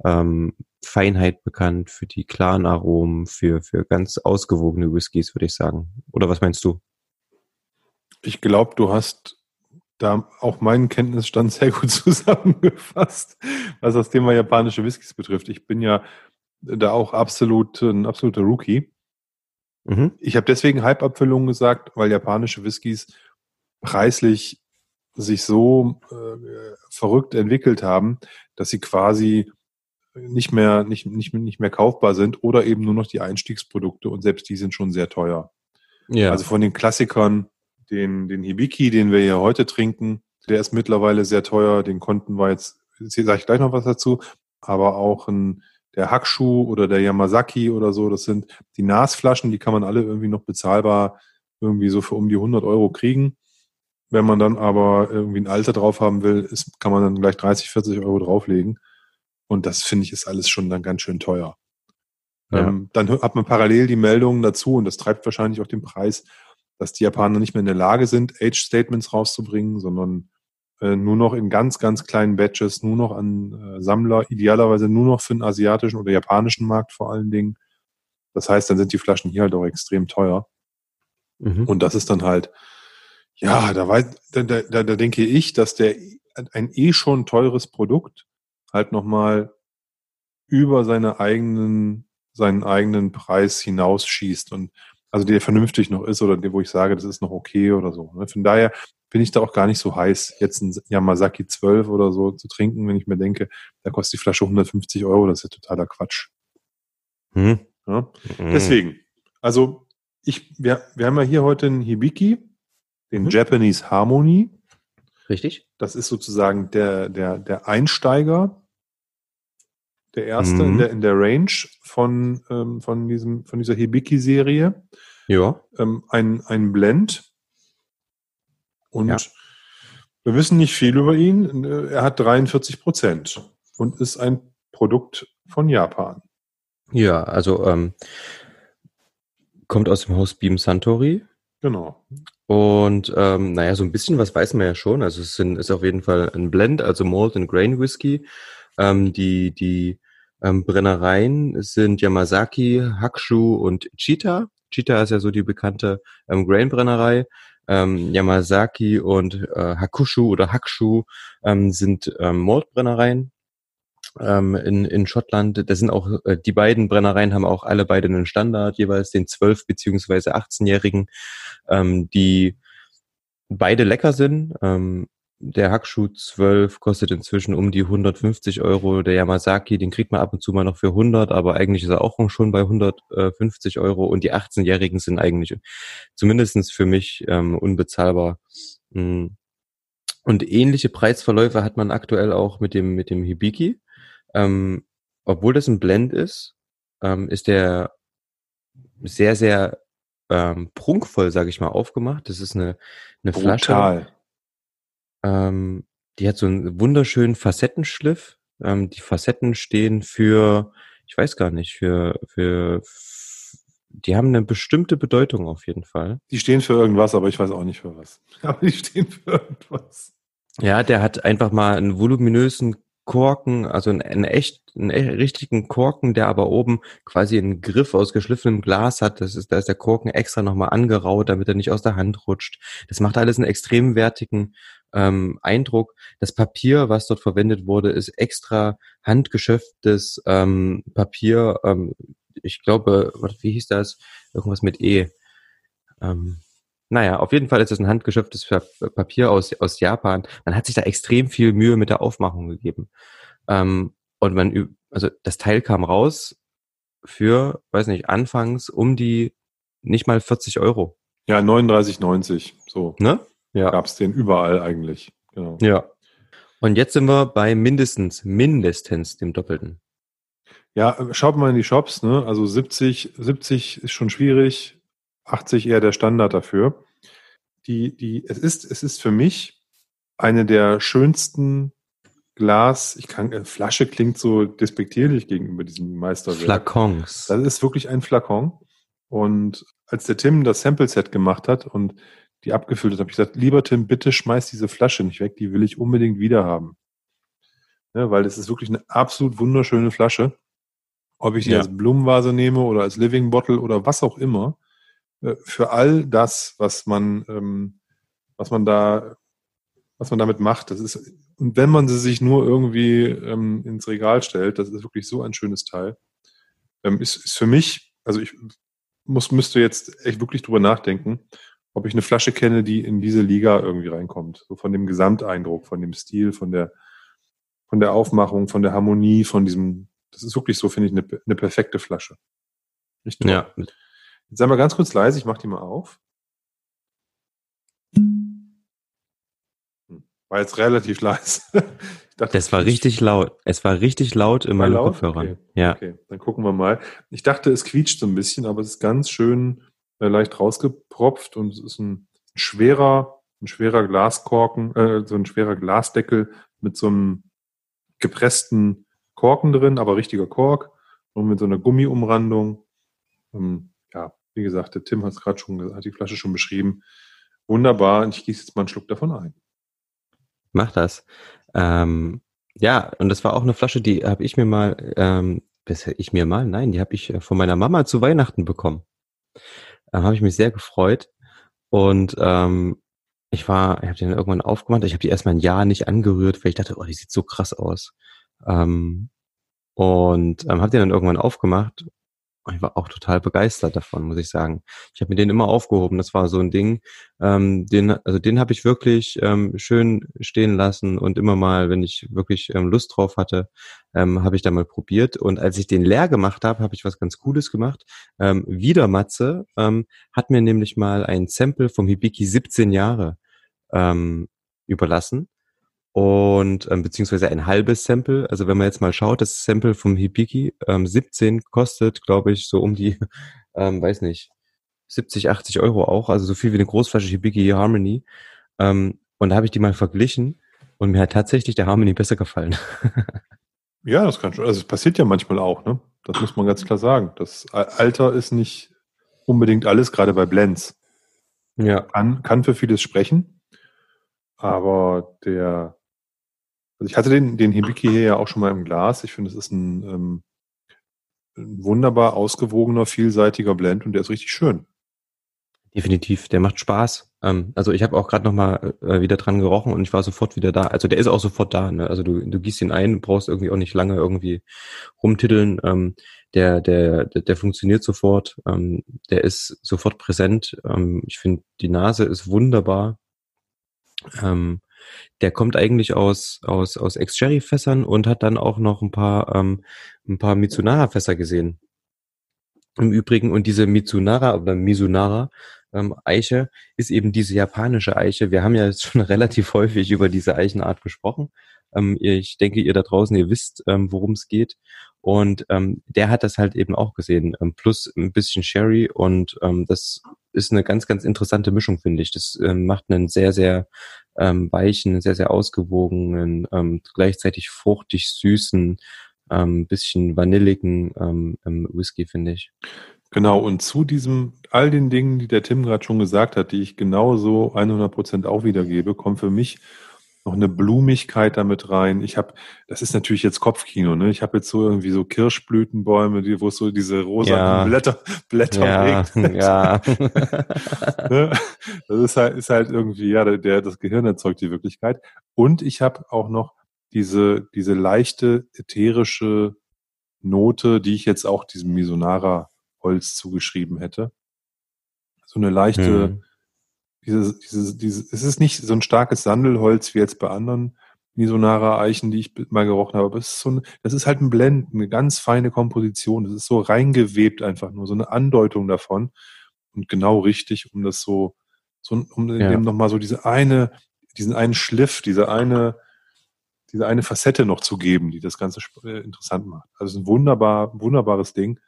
ähm, Feinheit bekannt, für die klaren Aromen, für, für ganz ausgewogene Whiskys, würde ich sagen. Oder was meinst du? Ich glaube, du hast da auch meinen Kenntnisstand sehr gut zusammengefasst, was das Thema japanische Whiskys betrifft. Ich bin ja da auch absolut ein absoluter Rookie. Mhm. Ich habe deswegen Hype-Abfüllungen gesagt, weil japanische Whiskys preislich sich so äh, verrückt entwickelt haben, dass sie quasi nicht mehr, nicht, nicht, nicht mehr kaufbar sind oder eben nur noch die Einstiegsprodukte und selbst die sind schon sehr teuer. Ja. Also von den Klassikern, den, den Hibiki, den wir hier heute trinken, der ist mittlerweile sehr teuer, den konnten wir jetzt, jetzt sage ich gleich noch was dazu, aber auch ein der Hackschuh oder der Yamazaki oder so, das sind die Nasflaschen, die kann man alle irgendwie noch bezahlbar irgendwie so für um die 100 Euro kriegen. Wenn man dann aber irgendwie ein Alter drauf haben will, ist, kann man dann gleich 30, 40 Euro drauflegen. Und das finde ich ist alles schon dann ganz schön teuer. Ja. Ähm, dann hat man parallel die Meldungen dazu und das treibt wahrscheinlich auch den Preis, dass die Japaner nicht mehr in der Lage sind, Age-Statements rauszubringen, sondern äh, nur noch in ganz, ganz kleinen Batches, nur noch an äh, Sammler, idealerweise nur noch für den asiatischen oder japanischen Markt vor allen Dingen. Das heißt, dann sind die Flaschen hier halt auch extrem teuer. Mhm. Und das ist dann halt, ja, da, weiß, da, da, da denke ich, dass der ein eh schon teures Produkt halt nochmal über seine eigenen, seinen eigenen Preis hinausschießt und also der vernünftig noch ist oder der, wo ich sage, das ist noch okay oder so. Ne? Von daher bin ich da auch gar nicht so heiß, jetzt ein Yamazaki 12 oder so zu trinken, wenn ich mir denke, da kostet die Flasche 150 Euro, das ist ja totaler Quatsch. Hm. Ja? Hm. Deswegen, also ich, wir, wir haben ja hier heute einen Hibiki, den hm. Japanese Harmony. Richtig. Das ist sozusagen der, der, der Einsteiger, der erste in, mhm. der, in der Range von, ähm, von, diesem, von dieser Hibiki-Serie. Ja. Ähm, ein, ein Blend und ja. wir wissen nicht viel über ihn. Er hat 43 Prozent und ist ein Produkt von Japan. Ja, also ähm, kommt aus dem Haus Beam Santori. Genau. Und ähm, naja, so ein bisschen was weiß man ja schon. Also es sind, ist auf jeden Fall ein Blend, also Malt and Grain Whisky. Ähm, die die ähm, Brennereien sind Yamazaki, Hakushu und Cheetah. Cheetah ist ja so die bekannte ähm, Grain-Brennerei ähm, Yamazaki und äh, Hakushu oder Hakshu ähm, sind ähm, Mordbrennereien ähm, in, in Schottland. Das sind auch, äh, die beiden Brennereien haben auch alle beide einen Standard, jeweils den 12- beziehungsweise 18-Jährigen, ähm, die beide lecker sind. Ähm, der Hackschuh 12 kostet inzwischen um die 150 Euro. Der Yamazaki, den kriegt man ab und zu mal noch für 100, aber eigentlich ist er auch schon bei 150 Euro. Und die 18-Jährigen sind eigentlich zumindestens für mich ähm, unbezahlbar. Mm. Und ähnliche Preisverläufe hat man aktuell auch mit dem, mit dem Hibiki. Ähm, obwohl das ein Blend ist, ähm, ist der sehr, sehr ähm, prunkvoll, sage ich mal, aufgemacht. Das ist eine, eine Brutal. Flasche. Ähm, die hat so einen wunderschönen Facettenschliff. Ähm, die Facetten stehen für, ich weiß gar nicht, für, für die haben eine bestimmte Bedeutung auf jeden Fall. Die stehen für irgendwas, aber ich weiß auch nicht für was. Aber die stehen für irgendwas. Ja, der hat einfach mal einen voluminösen Korken, also einen, echt, einen echt richtigen Korken, der aber oben quasi einen Griff aus geschliffenem Glas hat. Das ist, da ist der Korken extra nochmal angeraut, damit er nicht aus der Hand rutscht. Das macht alles einen extrem wertigen ähm, Eindruck. Das Papier, was dort verwendet wurde, ist extra handgeschöpftes ähm, Papier. Ähm, ich glaube, wie hieß das? Irgendwas mit E. Ähm, naja, auf jeden Fall ist es ein handgeschöpftes Papier aus, aus Japan. Man hat sich da extrem viel Mühe mit der Aufmachung gegeben. Ähm, und man, also das Teil kam raus für, weiß nicht, anfangs um die nicht mal 40 Euro. Ja, 39,90. So. Ne? Ja. Gab's den überall eigentlich. Genau. Ja. Und jetzt sind wir bei mindestens, mindestens dem Doppelten. Ja, schaut mal in die Shops, ne? Also 70, 70 ist schon schwierig. 80 eher der Standard dafür. Die, die, es ist, es ist für mich eine der schönsten Glas, ich kann, äh, Flasche klingt so despektierlich gegenüber diesem Meisterwerk. Flakons. Das ist wirklich ein Flakon. Und als der Tim das Sample-Set gemacht hat und die abgefüllt hat, habe ich gesagt, lieber Tim, bitte schmeiß diese Flasche nicht weg, die will ich unbedingt wieder haben. Ja, weil es ist wirklich eine absolut wunderschöne Flasche. Ob ich die ja. als Blumenvase nehme oder als Living Bottle oder was auch immer. Äh, für all das, was man, ähm, was man da, was man damit macht. Das ist, und wenn man sie sich nur irgendwie ähm, ins Regal stellt, das ist wirklich so ein schönes Teil. Ähm, ist, ist für mich, also ich muss, müsste jetzt echt wirklich drüber nachdenken, ob ich eine Flasche kenne, die in diese Liga irgendwie reinkommt. So von dem Gesamteindruck, von dem Stil, von der, von der Aufmachung, von der Harmonie, von diesem, das ist wirklich so, finde ich, eine, eine perfekte Flasche. Ja, Jetzt sei mal ganz kurz leise, ich mache die mal auf. Hm. War jetzt relativ leise. Dachte, das war richtig laut. Es war richtig laut in meinen Kopfhörern. Okay. Ja. Okay, dann gucken wir mal. Ich dachte, es quietscht so ein bisschen, aber es ist ganz schön äh, leicht rausgepropft und es ist ein schwerer, ein schwerer Glaskorken, äh, so ein schwerer Glasdeckel mit so einem gepressten Korken drin, aber richtiger Kork und mit so einer Gummiumrandung. Ähm, wie gesagt, der Tim hat es gerade schon, hat die Flasche schon beschrieben. Wunderbar. Und ich gieße jetzt mal einen Schluck davon ein. Mach das. Ähm, ja, und das war auch eine Flasche, die habe ich mir mal, ähm, ich mir mal, nein, die habe ich äh, von meiner Mama zu Weihnachten bekommen. Da habe ich mich sehr gefreut. Und ähm, ich war, ich habe die dann irgendwann aufgemacht. Ich habe die erstmal ein Jahr nicht angerührt, weil ich dachte, oh, die sieht so krass aus. Ähm, und ähm, habe die dann irgendwann aufgemacht ich war auch total begeistert davon, muss ich sagen. Ich habe mir den immer aufgehoben. Das war so ein Ding, ähm, den, also den habe ich wirklich ähm, schön stehen lassen und immer mal, wenn ich wirklich ähm, Lust drauf hatte, ähm, habe ich da mal probiert. Und als ich den leer gemacht habe, habe ich was ganz Cooles gemacht. Ähm, wieder Matze ähm, hat mir nämlich mal ein Sample vom Hibiki 17 Jahre ähm, überlassen und ähm, beziehungsweise ein halbes Sample. Also wenn man jetzt mal schaut, das Sample vom Hibiki ähm, 17 kostet, glaube ich, so um die, ähm, weiß nicht, 70, 80 Euro auch, also so viel wie eine Großflasche Hibiki Harmony. Ähm, und da habe ich die mal verglichen und mir hat tatsächlich der Harmony besser gefallen. ja, das kann schon. Also es passiert ja manchmal auch, ne? Das muss man ganz klar sagen. Das Alter ist nicht unbedingt alles, gerade bei Blends. Ja. Kann, kann für vieles sprechen, aber der also ich hatte den, den Hibiki hier ja auch schon mal im Glas. Ich finde, es ist ein, ähm, ein wunderbar ausgewogener, vielseitiger Blend und der ist richtig schön. Definitiv, der macht Spaß. Ähm, also ich habe auch gerade noch mal äh, wieder dran gerochen und ich war sofort wieder da. Also der ist auch sofort da. Ne? Also du, du gießt ihn ein, brauchst irgendwie auch nicht lange irgendwie rumtiteln. Ähm, der, der, der, der funktioniert sofort. Ähm, der ist sofort präsent. Ähm, ich finde, die Nase ist wunderbar. Ähm, der kommt eigentlich aus, aus, aus Ex-Sherry-Fässern und hat dann auch noch ein paar, ähm, ein paar Mitsunara-Fässer gesehen. Im Übrigen, und diese Mitsunara oder Misunara ähm, Eiche ist eben diese japanische Eiche. Wir haben ja jetzt schon relativ häufig über diese Eichenart gesprochen. Ähm, ich denke, ihr da draußen, ihr wisst, ähm, worum es geht. Und ähm, der hat das halt eben auch gesehen. Ähm, plus ein bisschen Sherry und ähm, das ist eine ganz, ganz interessante Mischung, finde ich. Das ähm, macht einen sehr, sehr ähm, weichen, sehr, sehr ausgewogenen, ähm, gleichzeitig fruchtig süßen, ähm, bisschen vanilligen ähm, ähm, Whisky, finde ich. Genau, und zu diesem, all den Dingen, die der Tim gerade schon gesagt hat, die ich genauso 100 Prozent auch wiedergebe, kommt für mich noch eine Blumigkeit damit rein. Ich habe, das ist natürlich jetzt Kopfkino, ne? Ich habe jetzt so irgendwie so Kirschblütenbäume, die, wo es so diese rosa Ja. Blätter, Blätter Ja, regnet. ja. Ne? Das ist halt, ist halt irgendwie, ja, der, das Gehirn erzeugt die Wirklichkeit. Und ich habe auch noch diese, diese leichte ätherische Note, die ich jetzt auch diesem Misonara-Holz zugeschrieben hätte. So eine leichte, Hm. Dieses, dieses, dieses, es ist nicht so ein starkes Sandelholz wie jetzt bei anderen Misonara-Eichen, die ich mal gerochen habe, aber es ist so ein, das ist halt ein Blend, eine ganz feine Komposition. Das ist so reingewebt einfach nur, so eine Andeutung davon. Und genau richtig, um das so, so um Ja. dem nochmal so diese eine, diesen einen Schliff, diese eine, diese eine Facette noch zu geben, die das Ganze äh, interessant macht. Also es ist ein wunderbar, wunderbares Ding.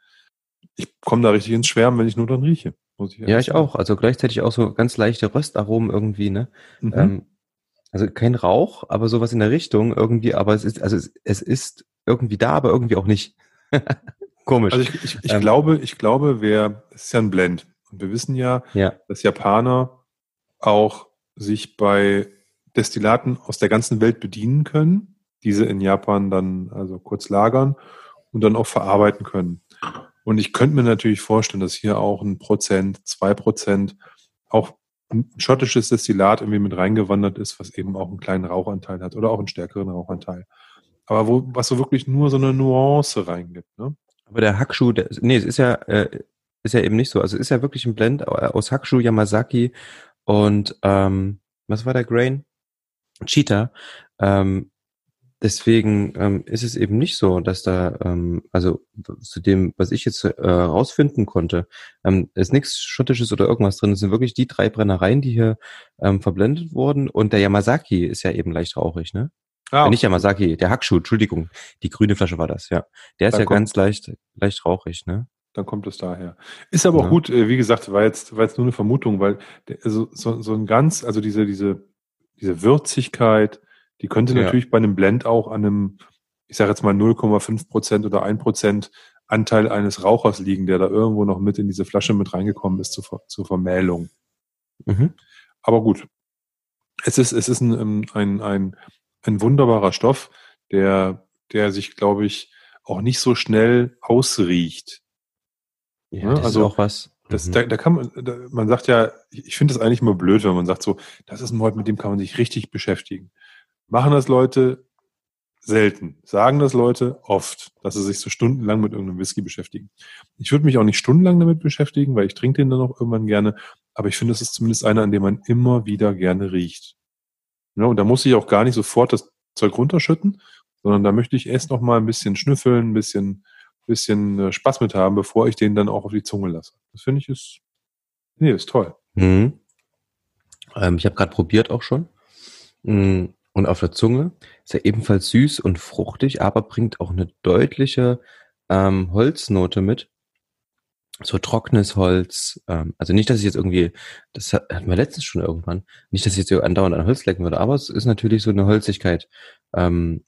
Ich komme da richtig ins Schwärmen, wenn ich nur dran rieche. Muss ich Ja, ich auch. Also gleichzeitig auch so ganz leichte Röstaromen irgendwie, ne? Mhm. Ähm, also kein Rauch, aber sowas in der Richtung irgendwie, aber es ist, also es, es ist irgendwie da, aber irgendwie auch nicht. Komisch. Also ich, ich, ich Ähm, glaube, ich glaube, wer, es ist ja ein Blend. Und wir wissen ja, ja, dass Japaner auch sich bei Destillaten aus der ganzen Welt bedienen können, diese in Japan dann also kurz lagern und dann auch verarbeiten können. Und ich könnte mir natürlich vorstellen, dass hier auch ein Prozent, zwei Prozent auch ein schottisches Destillat irgendwie mit reingewandert ist, was eben auch einen kleinen Rauchanteil hat oder auch einen stärkeren Rauchanteil. Aber wo, was so wirklich nur so eine Nuance reingibt, ne? aber der Hackschuh, der, nee, es ist ja, äh, ist ja eben nicht so. Also es ist ja wirklich ein Blend aus Hackschuh, Yamazaki und ähm, was war der Grain? Cheetah. Ähm, deswegen ähm, ist es eben nicht so, dass da, ähm, also zu dem, was ich jetzt äh, rausfinden konnte, ähm, ist nichts Schottisches oder irgendwas drin. Es sind wirklich die drei Brennereien, die hier ähm, verblendet wurden. Und der Yamazaki ist ja eben leicht rauchig, ne? Ah, Äh, nicht Yamazaki, der Hackschuh, Entschuldigung. Die grüne Flasche war das, ja. Der ist ja ganz leicht, leicht rauchig, ne? dann kommt es daher. Ist aber auch Ja. gut, äh, wie gesagt, war jetzt, war jetzt nur eine Vermutung, weil der, also so, so ein ganz, also diese, diese, diese Würzigkeit, die könnte Ja. natürlich bei einem Blend auch an einem, ich sage jetzt mal 0,5 Prozent oder 1 Prozent Anteil eines Rauchers liegen, der da irgendwo noch mit in diese Flasche mit reingekommen ist zur, zur Vermählung. Mhm. Aber gut. Es ist, es ist ein, ähm, ein, ein, ein wunderbarer Stoff, der, der sich, glaube ich, auch nicht so schnell ausriecht. Ja, Ja, das also ist auch was. Das, mhm. da, da kann man, da, man sagt ja, ich finde das eigentlich immer blöd, wenn man sagt so, das ist ein Malt, mit dem kann man sich richtig beschäftigen. Machen das Leute selten. Sagen das Leute oft, dass sie sich so stundenlang mit irgendeinem Whisky beschäftigen. Ich würde mich auch nicht stundenlang damit beschäftigen, weil ich trinke den dann auch irgendwann gerne. Aber ich finde, es ist zumindest einer, an dem man immer wieder gerne riecht. Ja, und da muss ich auch gar nicht sofort das Zeug runterschütten, sondern da möchte ich erst noch mal ein bisschen schnüffeln, ein bisschen, bisschen äh, Spaß mit haben, bevor ich den dann auch auf die Zunge lasse. Das finde ich ist, nee, ist toll. Mhm. Ähm, ich habe gerade probiert auch schon. Mm, Und auf der Zunge ist er ebenfalls süß und fruchtig, aber bringt auch eine deutliche ähm, Holznote mit. So trockenes Holz. Ähm, also nicht, dass ich jetzt irgendwie, das hat- hatten wir letztens schon irgendwann, nicht, dass ich jetzt so andauernd an Holz lecken würde, aber es ist natürlich so eine Holzigkeit ähm,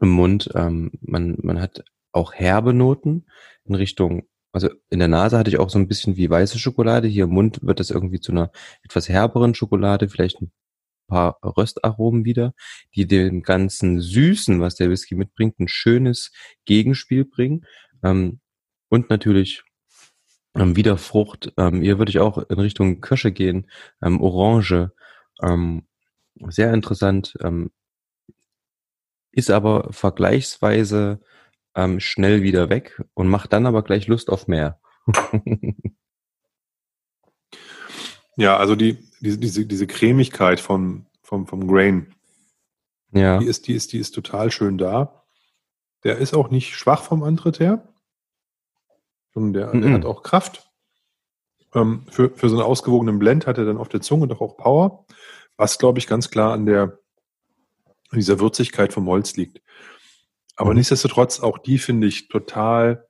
im Mund. Ähm, man, man hat auch herbe Noten in Richtung, also in der Nase hatte ich auch so ein bisschen wie weiße Schokolade. Hier im Mund wird das irgendwie zu einer etwas herberen Schokolade, vielleicht ein paar Röstaromen wieder, die dem ganzen Süßen, was der Whisky mitbringt, ein schönes Gegenspiel bringen. Ähm, und natürlich ähm, wieder Frucht. Ähm, hier würde ich auch in Richtung Kirsche gehen, ähm, Orange. Ähm, sehr interessant. Ähm, ist aber vergleichsweise ähm, schnell wieder weg und macht dann aber gleich Lust auf mehr. Ja, also die, diese, diese, diese Cremigkeit vom, vom, vom Grain, ja. die ist, die ist, die ist total schön da. Der ist auch nicht schwach vom Antritt her, sondern der, der Mhm. hat auch Kraft. Ähm, für, für so einen ausgewogenen Blend hat er dann auf der Zunge doch auch Power, was, glaube ich, ganz klar an der, an dieser Würzigkeit vom Holz liegt. Aber Mhm. nichtsdestotrotz, auch die finde ich total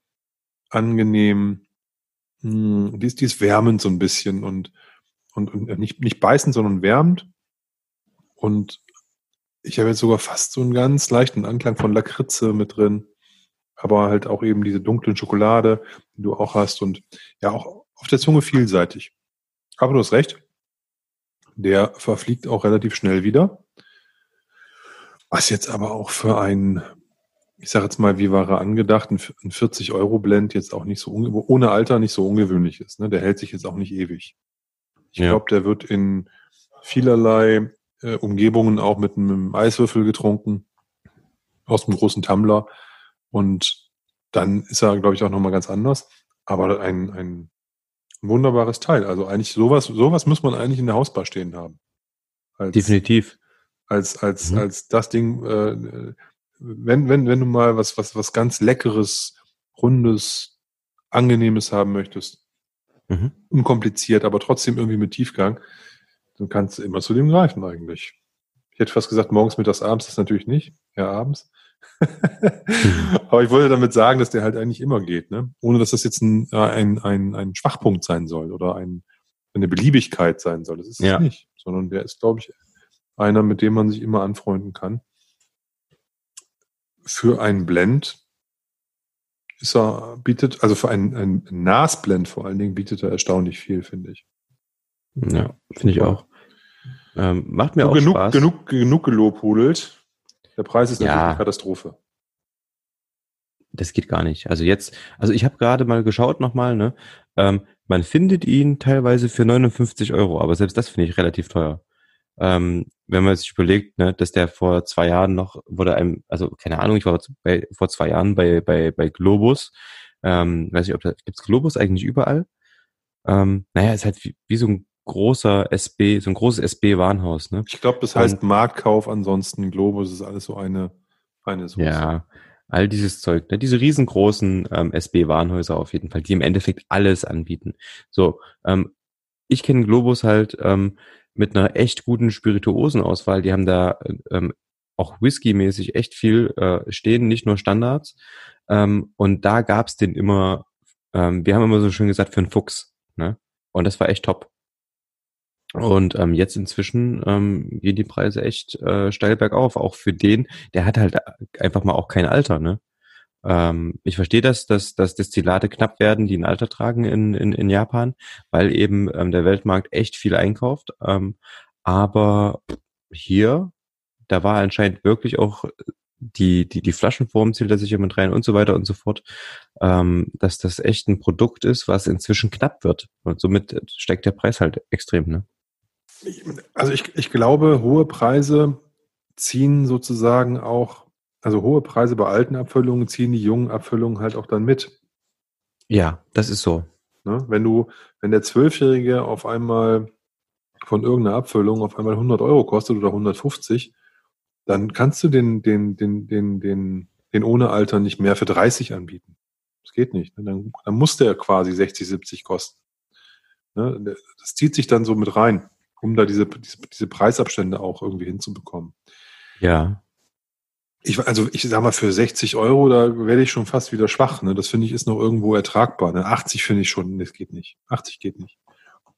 angenehm. Hm, Die ist, die ist wärmend so ein bisschen und, und, und nicht, nicht beißend, sondern wärmend. Und ich habe jetzt sogar fast so einen ganz leichten Anklang von Lakritze mit drin. aber halt auch eben diese dunklen Schokolade, die du auch hast und ja, auch auf der Zunge vielseitig. Aber du hast recht, der verfliegt auch relativ schnell wieder. Was jetzt aber auch für ein, ich sage jetzt mal, wie war er angedacht, ein 40-Euro-Blend jetzt auch nicht so, ohne Alter nicht so ungewöhnlich ist. Ne? Der hält sich jetzt auch nicht ewig. Ich ja. glaube, der wird in vielerlei äh, Umgebungen auch mit einem Eiswürfel getrunken, aus einem großen Tumbler. Und dann ist er, glaube ich, auch nochmal ganz anders. Aber ein, ein wunderbares Teil. Also eigentlich sowas, sowas muss man eigentlich in der Hausbar stehen haben. Als, Definitiv. Als, als, mhm. als das Ding, äh, wenn, wenn, wenn du mal was, was, was ganz Leckeres, Rundes, Angenehmes haben möchtest, mhm. unkompliziert, aber trotzdem irgendwie mit Tiefgang, dann kannst du immer zu dem greifen eigentlich. Ich hätte fast gesagt, morgens, mittags, abends, das natürlich nicht, ja abends. Aber ich wollte damit sagen, dass der halt eigentlich immer geht, ne? ohne dass das jetzt ein, äh, ein, ein, ein Schwachpunkt sein soll oder ein, eine Beliebigkeit sein soll. Das ist es ja. nicht, sondern der ist, glaube ich, einer, mit dem man sich immer anfreunden kann. Für einen Blend ist er, bietet, also für einen, einen NAS-Blend vor allen Dingen bietet er erstaunlich viel, finde ich. Ja, finde ich auch. Ähm, macht mir so auch genug, Spaß. Genug, genug gelobhudelt. Der Preis ist natürlich ja. eine Katastrophe. Das geht gar nicht. Also jetzt, also ich habe gerade mal geschaut nochmal, ne? Ähm, man findet ihn teilweise für 59 Euro, aber selbst das finde ich relativ teuer. Ähm, wenn man sich überlegt, ne, dass der vor zwei Jahren noch wurde einem, also keine Ahnung, ich war bei, vor zwei Jahren bei bei bei Globus, ähm, weiß ich, ob da gibt's Globus eigentlich überall. Ähm, naja, ist halt wie, wie so ein großer SB, so ein großes SB-Warenhaus, ne? Ich glaube, das heißt Und, Marktkauf, ansonsten Globus ist alles so eine, eine Soße. Ja, all dieses Zeug, ne? diese riesengroßen ähm, SB-Warenhäuser auf jeden Fall, die im Endeffekt alles anbieten. So, ähm, ich kenne Globus halt ähm, mit einer echt guten Spirituosenauswahl. Die haben da ähm, auch Whisky-mäßig echt viel äh, stehen, nicht nur Standards. Ähm, und da gab's den immer, ähm, wir haben immer so schön gesagt, für einen Fuchs. Ne? Und das war echt top. Und ähm, jetzt inzwischen ähm, gehen die Preise echt äh, steil bergauf, auch für den, der hat halt einfach mal auch kein Alter, ne? Ähm, ich verstehe das, dass, dass Destillate knapp werden, die ein Alter tragen in, in, in Japan, weil eben ähm, der Weltmarkt echt viel einkauft. Ähm, aber hier, da war anscheinend wirklich auch die, die, die Flaschenform zählt er sicher mit rein und so weiter und so fort, ähm, dass das echt ein Produkt ist, was inzwischen knapp wird. Und somit steigt der Preis halt extrem, ne? Also ich, ich glaube, hohe Preise ziehen sozusagen auch, also hohe Preise bei alten Abfüllungen ziehen die jungen Abfüllungen halt auch dann mit. Ja, das ist so. Ne? Wenn du, wenn der Zwölfjährige auf einmal von irgendeiner Abfüllung auf einmal 100 Euro kostet oder 150, dann kannst du den, den, den, den, den, den ohne Alter nicht mehr für 30 anbieten. Das geht nicht. Ne? Dann, dann muss der quasi 60, 70 kosten. Ne? Das zieht sich dann so mit rein um da diese, diese, diese Preisabstände auch irgendwie hinzubekommen. Ja. Ich, also ich sag mal, für 60 Euro, da werde ich schon fast wieder schwach. Ne? Das finde ich ist noch irgendwo ertragbar. Ne? 80 finde ich schon, das geht nicht. 80 geht nicht.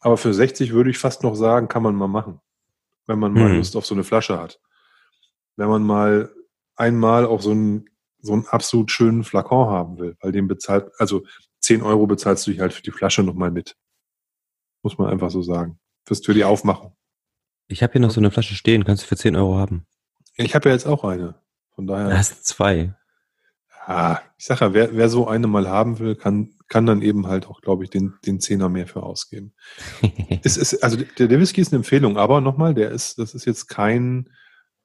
Aber für 60 würde ich fast noch sagen, kann man mal machen. Wenn man mal hm. Lust auf so eine Flasche hat. Wenn man mal einmal auch so einen, so einen absolut schönen Flakon haben will, weil den bezahlt, also 10 Euro bezahlst du dich halt für die Flasche nochmal mit. Muss man einfach so sagen fürs für die Aufmachung. Ich habe hier noch so eine Flasche stehen, kannst du für 10 Euro haben. Ich habe ja jetzt auch eine. Von daher. Du hast zwei. Ja, ich sage ja, wer, wer so eine mal haben will, kann, kann dann eben halt auch, glaube ich, den, den Zehner mehr für ausgeben. es ist, also der, der Whisky ist eine Empfehlung, aber nochmal, der ist, das ist jetzt kein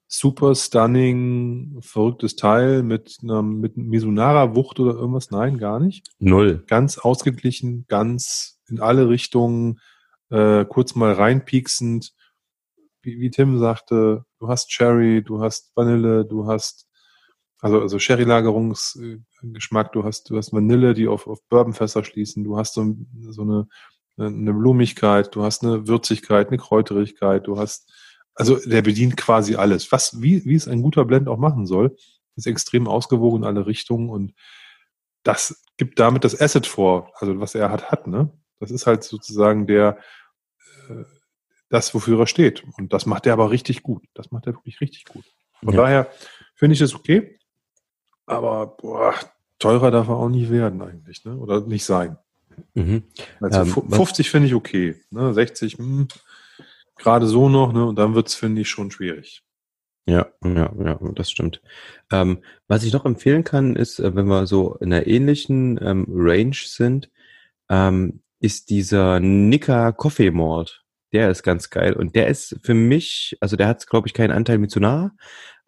super stunning, verrücktes Teil mit einer mit Misunara-Wucht oder irgendwas. Nein, gar nicht. Null. Ganz ausgeglichen, ganz in alle Richtungen äh, kurz mal reinpieksend, wie, wie Tim sagte, du hast Cherry, du hast Vanille, du hast also, also Sherry-Lagerungsgeschmack, du hast, du hast Vanille, die auf, auf Bourbonfässer schließen, du hast so, so eine, eine Blumigkeit, du hast eine Würzigkeit, eine Kräuterigkeit, du hast, also der bedient quasi alles. Was, wie, wie es ein guter Blend auch machen soll, ist extrem ausgewogen in alle Richtungen und das gibt damit das Asset vor, also was er hat, hat, ne? Das ist halt sozusagen der, das, wofür er steht. Und das macht er aber richtig gut. Das macht er wirklich richtig gut. Von ja. daher finde ich es okay. Aber boah, teurer darf er auch nicht werden eigentlich, ne? Oder nicht sein. Mhm. Also ähm, 50 finde ich okay. Ne? 60, mh, hm, gerade so noch, ne? Und dann wird es, finde ich, schon schwierig. Ja, ja, ja, das stimmt. Ähm, was ich noch empfehlen kann, ist, äh, wenn wir so in einer ähnlichen ähm, Range sind, ähm, ist dieser Nika Coffee Malt. Der ist ganz geil und der ist für mich, also der hat, glaube ich, keinen Anteil mit nah,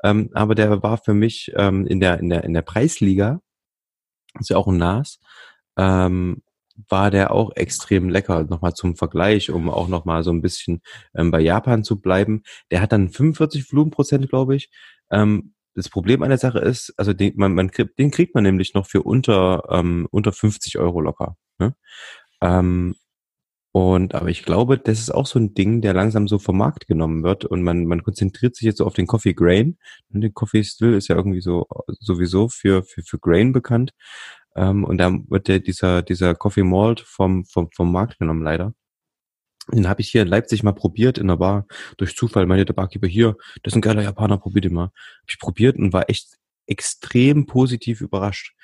ähm, aber der war für mich ähm, in der in der in der Preisliga, ist ja auch ein NAS, ähm, war der auch extrem lecker. Nochmal zum Vergleich, um auch nochmal so ein bisschen ähm, bei Japan zu bleiben. Der hat dann 45 Volumenprozent, glaube ich. Ähm, das Problem an der Sache ist, also den, man, man, den kriegt man nämlich noch für unter, ähm, unter 50 Euro locker. Ne? Ähm, und aber ich glaube, das ist auch so ein Ding, der langsam so vom Markt genommen wird und man, man konzentriert sich jetzt so auf den Coffee Grain. Und der Coffee Still ist ja irgendwie so sowieso für, für, für Grain bekannt. Ähm, und da wird der, dieser, dieser Coffee Malt vom, vom, vom Markt genommen, leider. Den habe ich hier in Leipzig mal probiert in der Bar. Durch Zufall meinte der Barkeeper hier, das ist ein geiler Japaner, probier den mal. Hab ich probiert und war echt extrem positiv überrascht.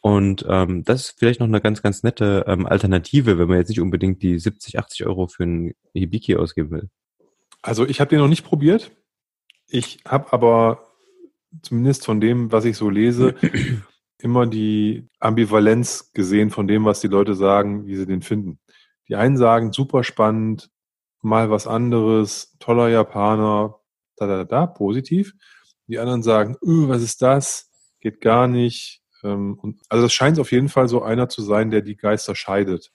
Und ähm, das ist vielleicht noch eine ganz, ganz nette ähm, Alternative, wenn man jetzt nicht unbedingt die 70, 80 Euro für einen Hibiki ausgeben will. Also ich habe den noch nicht probiert. Ich habe aber zumindest von dem, was ich so lese, immer die Ambivalenz gesehen von dem, was die Leute sagen, wie sie den finden. Die einen sagen, super spannend, mal was anderes, toller Japaner, da, da, da, positiv. Die anderen sagen, öh, was ist das? Geht gar nicht. Ähm, und, also das scheint auf jeden Fall so einer zu sein, der die Geister scheidet.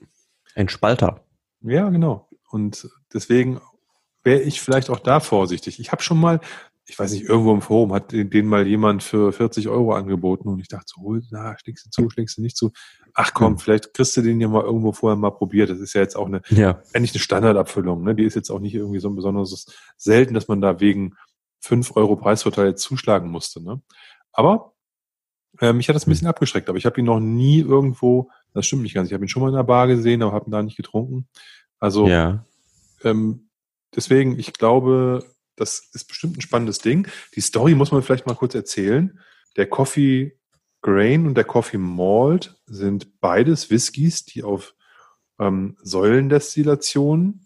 Ein Spalter. Ja, genau. Und deswegen wäre ich vielleicht auch da vorsichtig. Ich habe schon mal ich weiß nicht, irgendwo im Forum hat den, mal jemand für 40 Euro angeboten und ich dachte so, na, schlägst du zu, schlägst du nicht zu. Ach komm, mhm. vielleicht kriegst du den ja mal irgendwo vorher mal probiert. Das ist ja jetzt auch eine, ja. eigentlich eine Standardabfüllung, ne? Die ist jetzt auch nicht irgendwie so ein besonderes, selten, dass man da wegen 5 Euro Preisvorteil zuschlagen musste, ne? Aber äh, mich hat das ein bisschen abgeschreckt, aber ich habe ihn noch nie irgendwo, das stimmt nicht ganz, ich habe ihn schon mal in der Bar gesehen, aber habe ihn da nicht getrunken. Also ja. ähm, deswegen, ich glaube, das ist bestimmt ein spannendes Ding. Die Story muss man vielleicht mal kurz erzählen. Der Coffee Grain und der Coffee Malt sind beides Whiskys, die auf ähm, Säulendestillation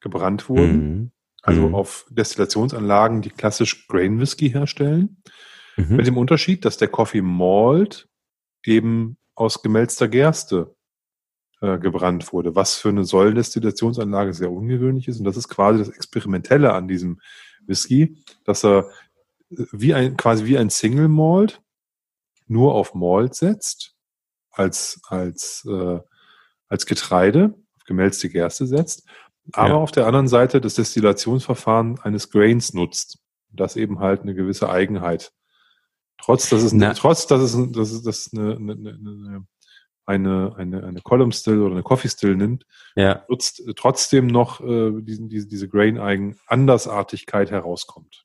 gebrannt wurden. Mhm. Also mhm. auf Destillationsanlagen, die klassisch Grain Whisky herstellen. Mhm. Mit dem Unterschied, dass der Coffee Malt eben aus gemälzter Gerste äh, gebrannt wurde, was für eine Säulendestillationsanlage sehr ungewöhnlich ist. Und das ist quasi das Experimentelle an diesem Whisky, dass er äh, wie ein, quasi wie ein Single Malt nur auf Malt setzt, als, als, äh, als Getreide, auf gemälzte Gerste setzt, aber ja. auf der anderen Seite das Destillationsverfahren eines Grains nutzt. Das eben halt eine gewisse Eigenheit. Trotz, dass es, Na. trotz, dass es, dass es, dass eine, eine, eine, eine, eine, eine Column Still oder eine Coffee Still nimmt, ja. nutzt trotzdem noch äh, diesen, diese, diese Grain-Eigen Andersartigkeit herauskommt.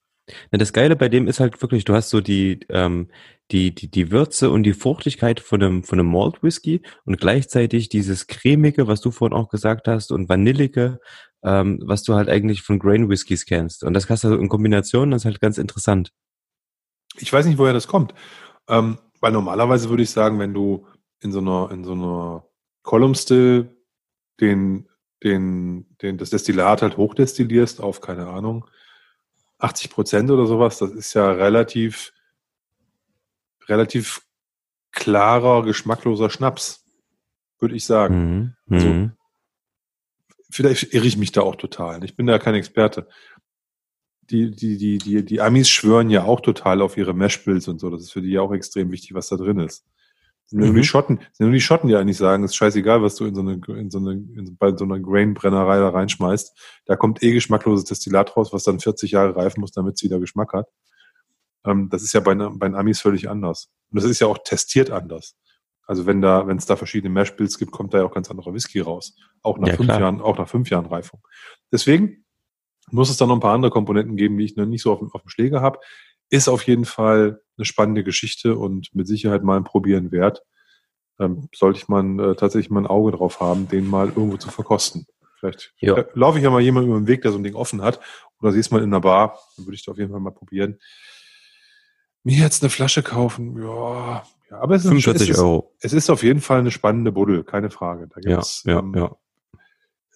Ja, das Geile bei dem ist halt wirklich, du hast so die, ähm, die, die, die Würze und die Fruchtigkeit von einem, von einem Malt Whisky und gleichzeitig dieses cremige, was du vorhin auch gesagt hast, und vanillige, ähm, was du halt eigentlich von Grain Whiskys kennst. Und das hast du in Kombination, das ist halt ganz interessant. Ich weiß nicht, woher das kommt. Ähm, weil normalerweise würde ich sagen, wenn du in so einer, in so einer Column Still den, den, den, das Destillat halt hochdestillierst auf, keine Ahnung, 80 Prozent oder sowas, das ist ja relativ, relativ klarer, geschmackloser Schnaps, würde ich sagen. Mhm. Also, mhm. vielleicht irre ich mich da auch total. Ich bin da kein Experte. Die, die, die, die, die Amis schwören ja auch total auf ihre Meshbills und so. Das ist für die ja auch extrem wichtig, was da drin ist. Sind mhm. nur die Schotten, sind nur die Schotten, die eigentlich sagen, es ist scheißegal, was du in so eine, in so eine, in, bei so einer Grain-Brennerei da reinschmeißt. Da kommt eh geschmackloses Destillat raus, was dann 40 Jahre reifen muss, damit es wieder Geschmack hat. Ähm, das ist ja bei, bei den Amis völlig anders. Und das ist ja auch testiert anders. Also wenn da, wenn es da verschiedene Mashbills gibt, kommt da ja auch ganz anderer Whisky raus. Auch nach ja, fünf klar. Jahren, auch nach fünf Jahren Reifung. Deswegen muss es da noch ein paar andere Komponenten geben, die ich noch nicht so auf, auf dem Schläger habe. Ist auf jeden Fall eine spannende Geschichte und mit Sicherheit mal ein Probieren wert. Ähm, sollte ich mal äh, tatsächlich mal ein Auge drauf haben, den mal irgendwo zu verkosten. Vielleicht ja. laufe ich ja mal jemand über den Weg, der so ein Ding offen hat, oder siehst mal in einer Bar, dann würde ich da auf jeden Fall mal probieren. Mir jetzt eine Flasche kaufen, ja, Ja, aber es ist, 45 es ist, Euro. Es ist auf jeden Fall eine spannende Buddel, keine Frage. Da Ja, gibt's, ja, ähm, ja.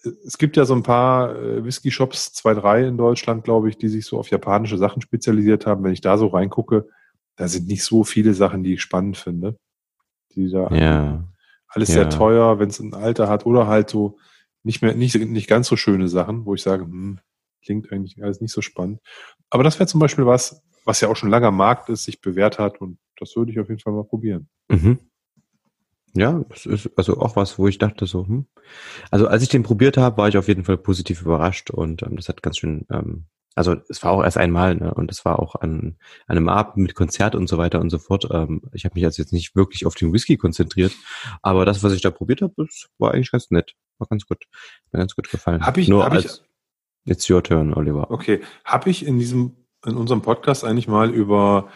Es gibt ja so ein paar äh, Whisky-Shops, zwei, drei in Deutschland, glaube ich, die sich so auf japanische Sachen spezialisiert haben. Wenn ich da so reingucke, da sind nicht so viele Sachen, die ich spannend finde. Die da Ja. alles ja. sehr teuer, wenn es ein Alter hat oder halt so nicht mehr, nicht, nicht ganz so schöne Sachen, wo ich sage, hm, klingt eigentlich alles nicht so spannend. Aber das wäre zum Beispiel was, was ja auch schon lange am Markt ist, sich bewährt hat und das würde ich auf jeden Fall mal probieren. Mhm. Ja, das ist also auch was, wo ich dachte so, hm. Also als ich den probiert habe, war ich auf jeden Fall positiv überrascht und ähm, das hat ganz schön, ähm, also es war auch erst einmal ne, und es war auch an, an einem Abend mit Konzert und so weiter und so fort. Ähm, ich habe mich also jetzt nicht wirklich auf den Whisky konzentriert, aber das, was ich da probiert habe, das war eigentlich ganz nett, war ganz gut, mir ganz gut gefallen. Hab ich- Nur hab ich- als, it's your turn, Oliver. Okay, habe ich in diesem, in unserem Podcast eigentlich mal über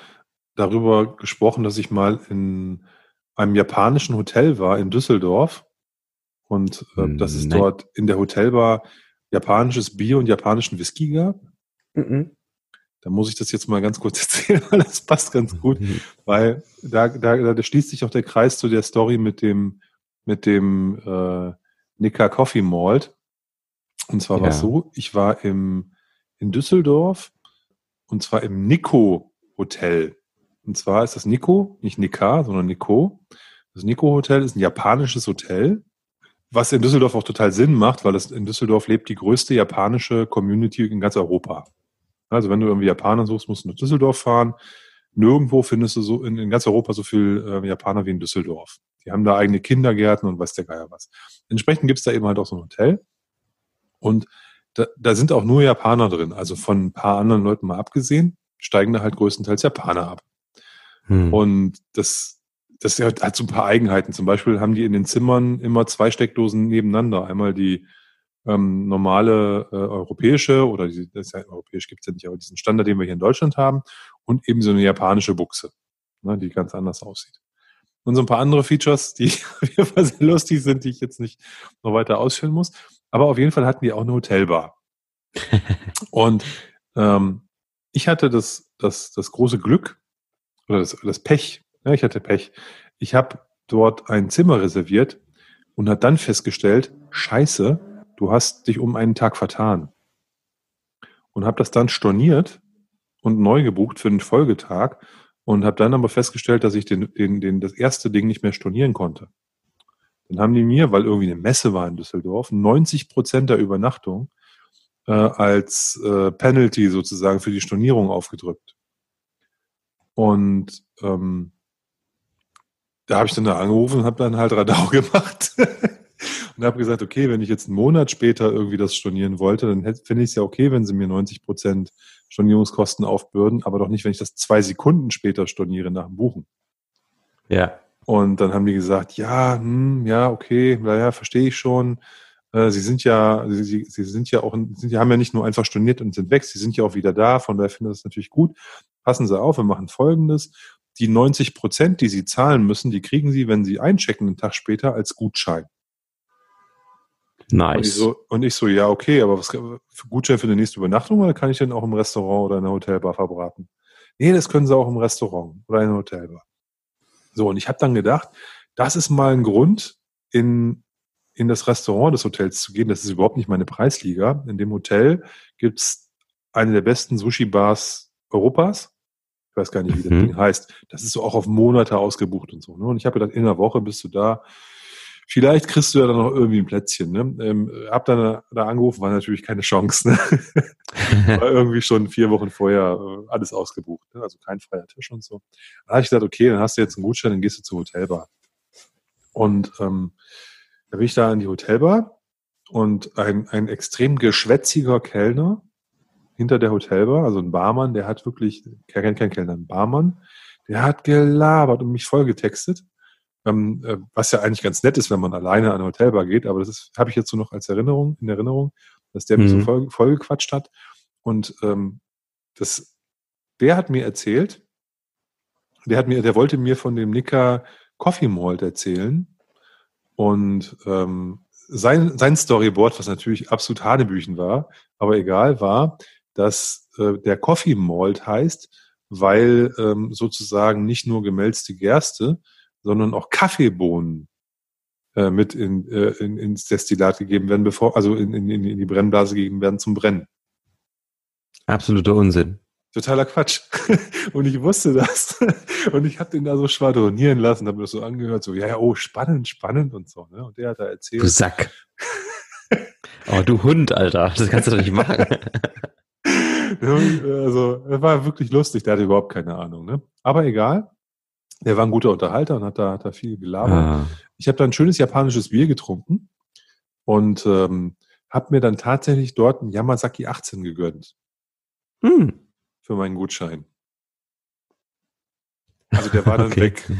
darüber gesprochen, dass ich mal in einem japanischen Hotel war in Düsseldorf und äh, Hm, dass es nein. dort in der Hotelbar japanisches Bier und japanischen Whisky gab. Da muss ich das jetzt mal ganz kurz erzählen, weil das passt ganz gut. Mhm. Weil da, da, da schließt sich auch der Kreis zu der Story mit dem, mit dem äh, Nika Coffee Malt. Und zwar war es Ja. so, ich war im, in Düsseldorf und zwar im Nico Hotel. Und zwar ist das Nico, nicht Nika, sondern Nico. Das Nico Hotel ist ein japanisches Hotel, was in Düsseldorf auch total Sinn macht, weil es in Düsseldorf lebt die größte japanische Community in ganz Europa. Also wenn du irgendwie Japaner suchst, musst du nach Düsseldorf fahren. Nirgendwo findest du so in, in ganz Europa so viel äh, Japaner wie in Düsseldorf. Die haben da eigene Kindergärten und weiß der Geier was. Entsprechend gibt's da eben halt auch so ein Hotel. Und da, da sind auch nur Japaner drin. Also von ein paar anderen Leuten mal abgesehen, steigen da halt größtenteils Japaner ab. Hm. Und das, das hat, so ein paar Eigenheiten. Zum Beispiel haben die in den Zimmern immer zwei Steckdosen nebeneinander. Einmal die ähm, normale äh, europäische oder die, das ist ja europäisch gibt's ja nicht, aber diesen Standard, den wir hier in Deutschland haben, und eben so eine japanische Buchse, ne, die ganz anders aussieht. Und so ein paar andere Features, die auf jeden Fall sehr lustig sind, die ich jetzt nicht noch weiter ausführen muss. Aber auf jeden Fall hatten die auch eine Hotelbar. Und ähm, ich hatte das, das, das große Glück oder das, das Pech, ja, ich hatte Pech. Ich habe dort ein Zimmer reserviert und hat dann festgestellt, scheiße, du hast dich um einen Tag vertan. Und habe das dann storniert und neu gebucht für den Folgetag und habe dann aber festgestellt, dass ich den, den, den, das erste Ding nicht mehr stornieren konnte. Dann haben die mir, weil irgendwie eine Messe war in Düsseldorf, 90 Prozent der Übernachtung äh, als äh, Penalty sozusagen für die Stornierung aufgedrückt. Und ähm, da habe ich dann da angerufen und habe dann halt Radau gemacht und habe gesagt, okay, wenn ich jetzt einen Monat später irgendwie das stornieren wollte, dann finde ich es ja okay, wenn sie mir 90 Prozent Stornierungskosten aufbürden, aber doch nicht, wenn ich das zwei Sekunden später storniere nach dem Buchen. Ja. Und dann haben die gesagt, ja, hm, ja, okay, naja, verstehe ich schon. Äh, Sie sind ja, Sie, Sie sind ja auch, Sie haben ja nicht nur einfach storniert und sind weg, Sie sind ja auch wieder da, von daher finde ich das natürlich gut. Passen Sie auf, wir machen Folgendes. Die 90 Prozent, die Sie zahlen müssen, die kriegen Sie, wenn Sie einchecken, einen Tag später als Gutschein. Und ich, Nice. so, und ich so, ja, okay, aber was für Gutschein für die nächste Übernachtung oder kann ich denn auch im Restaurant oder in der Hotelbar verbraten? Nee, das können Sie auch im Restaurant oder in der Hotelbar. So, und ich habe dann gedacht, das ist mal ein Grund, in, in das Restaurant des Hotels zu gehen. Das ist überhaupt nicht meine Preisliga. In dem Hotel gibt's eine der besten Sushi-Bars Europas. Ich weiß gar nicht, wie das Mhm. Ding heißt. Das ist so auch auf Monate ausgebucht und so. Ne? Und ich habe gedacht, in einer Woche bist du da. Vielleicht kriegst du ja dann noch irgendwie ein Plätzchen. Ne? Ähm, hab dann da angerufen, war natürlich keine Chance. Ne? war irgendwie schon vier Wochen vorher äh, alles ausgebucht. Ne? Also kein freier Tisch und so. Dann habe ich gedacht, okay, dann hast du jetzt einen Gutschein, dann gehst du zur Hotelbar. Und ähm, da bin ich da in die Hotelbar und ein, ein extrem geschwätziger Kellner hinter der Hotelbar, also ein Barmann, der hat wirklich, kein, kein Kellner, ein Barmann, der hat gelabert und mich voll getextet. Ähm, äh, was ja eigentlich ganz nett ist, wenn man alleine an eine Hotelbar geht, aber das habe ich jetzt so noch als Erinnerung, in Erinnerung, dass der mich so Mhm. voll, voll gequatscht hat. Und ähm, das, der hat mir erzählt, der hat mir, der wollte mir von dem Nicker Coffee Malt erzählen. Und ähm, sein, sein Storyboard, was natürlich absolut Hanebüchen war, aber egal, war, dass äh, der Coffee Malt heißt, weil ähm, sozusagen nicht nur gemälzte Gerste, sondern auch Kaffeebohnen äh, mit in, äh, in, ins Destillat gegeben werden, bevor, also in, in, in die Brennblase gegeben werden zum Brennen. Absoluter Unsinn. Totaler Quatsch. Und ich wusste das. Und ich habe den da so schwadronieren lassen, habe mir das so angehört, so, ja, ja, oh, spannend, spannend und so. Ne? Und der hat da erzählt. Du Sack. oh, du Hund, Alter. Das kannst du doch nicht machen. Also, es war wirklich lustig, der hatte überhaupt keine Ahnung. Ne? Aber egal. Der war ein guter Unterhalter und hat da, hat da viel gelabert. Ah. Ich habe da ein schönes japanisches Bier getrunken und ähm, habe mir dann tatsächlich dort ein Yamazaki 18 gegönnt. Hm. Für meinen Gutschein. Also der war dann okay. weg.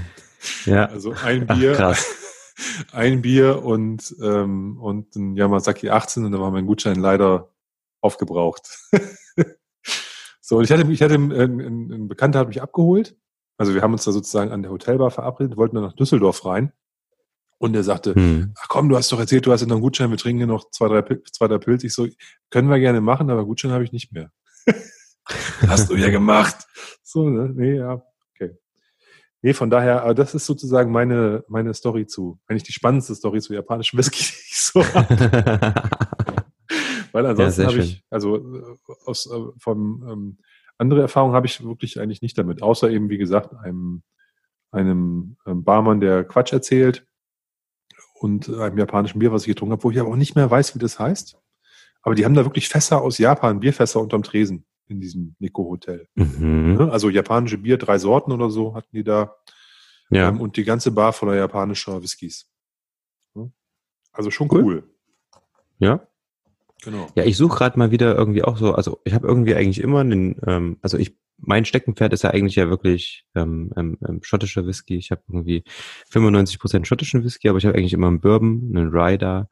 Ja. Also ein Bier, Ach, ein Bier und, ähm, und ein Yamazaki 18 und dann war mein Gutschein leider aufgebraucht. so, und ich hatte, ich hatte ein, ein, ein Bekannter hat mich abgeholt. Also wir haben uns da sozusagen an der Hotelbar verabredet, wollten dann nach Düsseldorf rein. Und er sagte, hm. ach komm, du hast doch erzählt, du hast ja noch einen Gutschein, wir trinken hier noch zwei, drei, zwei, drei Pilze. Ich so, können wir gerne machen, aber Gutschein habe ich nicht mehr. hast du ja gemacht. So, ne? Nee, ja, okay. Nee, von daher, aber das ist sozusagen meine, meine Story zu, eigentlich die spannendste Story zu japanischem Whisky, die ich so habe. Weil ansonsten ja, habe ich, also äh, aus, äh, vom ähm, andere Erfahrungen habe ich wirklich eigentlich nicht damit, außer eben, wie gesagt, einem, einem ähm, Barmann, der Quatsch erzählt und einem japanischen Bier, was ich getrunken habe, wo ich aber auch nicht mehr weiß, wie das heißt. Aber die haben da wirklich Fässer aus Japan, Bierfässer unterm Tresen in diesem Nico-Hotel. Mhm. Ne? Also japanische Bier, drei Sorten oder so hatten die da. Ja. Ähm, und die ganze Bar voller japanischer Whiskys. Also schon cool. cool. Ja. Genau. Ja, ich suche gerade mal wieder irgendwie auch so, also ich habe irgendwie eigentlich immer einen, ähm, also ich, mein Steckenpferd ist ja eigentlich ja wirklich ähm, ähm, ähm schottischer Whisky. Ich habe irgendwie 95 Prozent schottischen Whisky, aber ich habe eigentlich immer einen Bourbon, einen Ryder,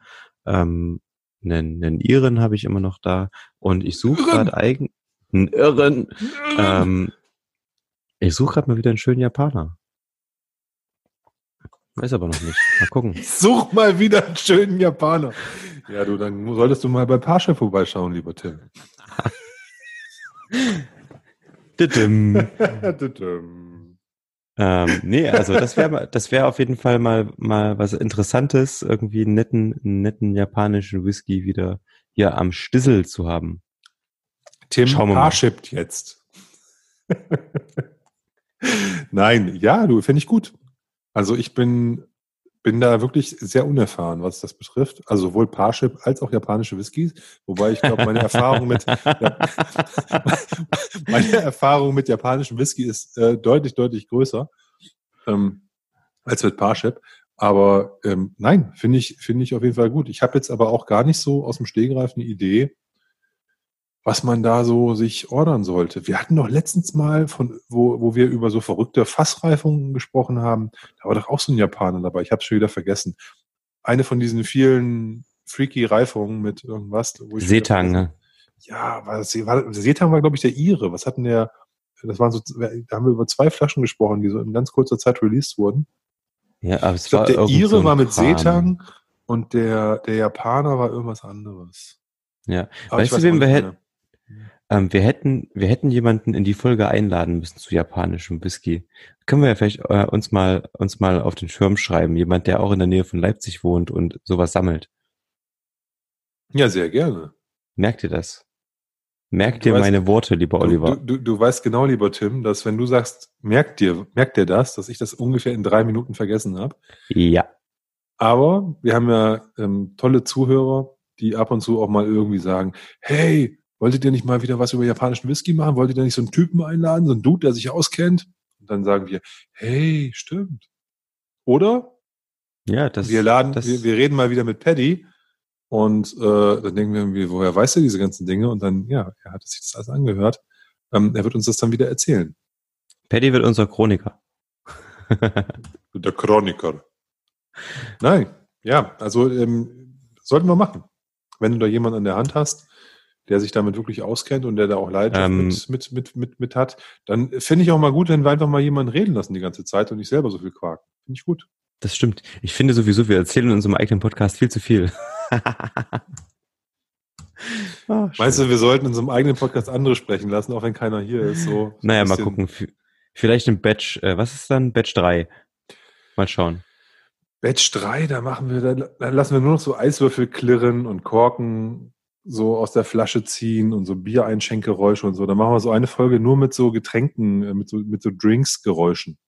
ähm, einen, einen Iren habe ich immer noch da und ich suche gerade eigentlich einen Irren. Ähm, ich suche gerade mal wieder einen schönen Japaner. Weiß aber noch nicht. Mal gucken. Such mal wieder einen schönen Japaner. Ja, du, dann solltest du mal bei Pascha vorbeischauen, lieber Tim. ähm, nee, also das wäre das wäre auf jeden Fall mal mal was Interessantes, irgendwie einen netten, netten japanischen Whisky wieder hier am Stissel zu haben. Tim Parshippt jetzt. Nein, ja, du, finde ich gut. Also ich bin bin da wirklich sehr unerfahren, was das betrifft. Also sowohl Parship als auch japanische Whiskys. Wobei ich glaube, meine Erfahrung mit meine Erfahrung mit japanischem Whisky ist äh, deutlich, deutlich größer ähm, als mit Parship. Aber ähm, nein, finde ich, finde ich auf jeden Fall gut. Ich habe jetzt aber auch gar nicht so aus dem Stehgreif eine Idee, was man da so sich ordern sollte. Wir hatten doch letztens mal von, wo, wo wir über so verrückte Fassreifungen gesprochen haben, da war doch auch so ein Japaner dabei. Ich habe es schon wieder vergessen. Eine von diesen vielen freaky Reifungen mit irgendwas. Seetang. Ne? Ja, war das, war, Seetang war, glaube ich, der Ire. Was hatten der, das waren so, da haben wir über zwei Flaschen gesprochen, die so in ganz kurzer Zeit released wurden. Ja, aber es ich glaub, war der Ire so war mit Kram. Seetang und der, der Japaner war irgendwas anderes. Ja, aber weißt du, wem wir hätten, ähm, wir hätten, wir hätten jemanden in die Folge einladen müssen zu japanischem Whisky. Können wir ja vielleicht äh, uns mal, uns mal auf den Schirm schreiben. Jemand, der auch in der Nähe von Leipzig wohnt und sowas sammelt. Ja, sehr gerne. Merkt ihr das? Merkt ihr meine Worte, lieber Oliver? Du, du, du weißt genau, lieber Tim, dass wenn du sagst, merkt dir, merkt dir das, dass ich das ungefähr in drei Minuten vergessen habe. Ja. Aber wir haben ja ähm, tolle Zuhörer, die ab und zu auch mal irgendwie sagen, hey, wolltet ihr nicht mal wieder was über japanischen Whisky machen? Wolltet ihr nicht so einen Typen einladen, so einen Dude, der sich auskennt? Und dann sagen wir, hey, stimmt. Oder? Ja, das. Wir laden, das wir, wir reden mal wieder mit Paddy und äh, dann denken wir irgendwie, woher weiß er diese ganzen Dinge? Und dann, ja, er hat sich das alles angehört. Ähm, er wird uns das dann wieder erzählen. Paddy wird unser Chroniker. Der Chroniker. Nein, ja, also ähm, sollten wir machen. Wenn du da jemanden an der Hand hast, der sich damit wirklich auskennt und der da auch Leidenschaft ähm, mit, mit, mit, mit, mit hat, dann finde ich auch mal gut, wenn wir einfach mal jemanden reden lassen die ganze Zeit und nicht selber so viel quaken. Finde ich gut. Das stimmt. Ich finde sowieso, wir erzählen in unserem eigenen Podcast viel zu viel. Ah, Meinst du, wir sollten in unserem eigenen Podcast andere sprechen lassen, auch wenn keiner hier ist? So, so naja, mal gucken. Vielleicht im Batch, äh, was ist dann? Batch 3. Mal schauen. Batch 3, da machen wir, da, da lassen wir nur noch so Eiswürfel klirren und Korken so aus der Flasche ziehen und so Biereinschenkgeräusche und so. Da machen wir so eine Folge nur mit so Getränken, äh, mit so, mit so Drinks-Geräuschen.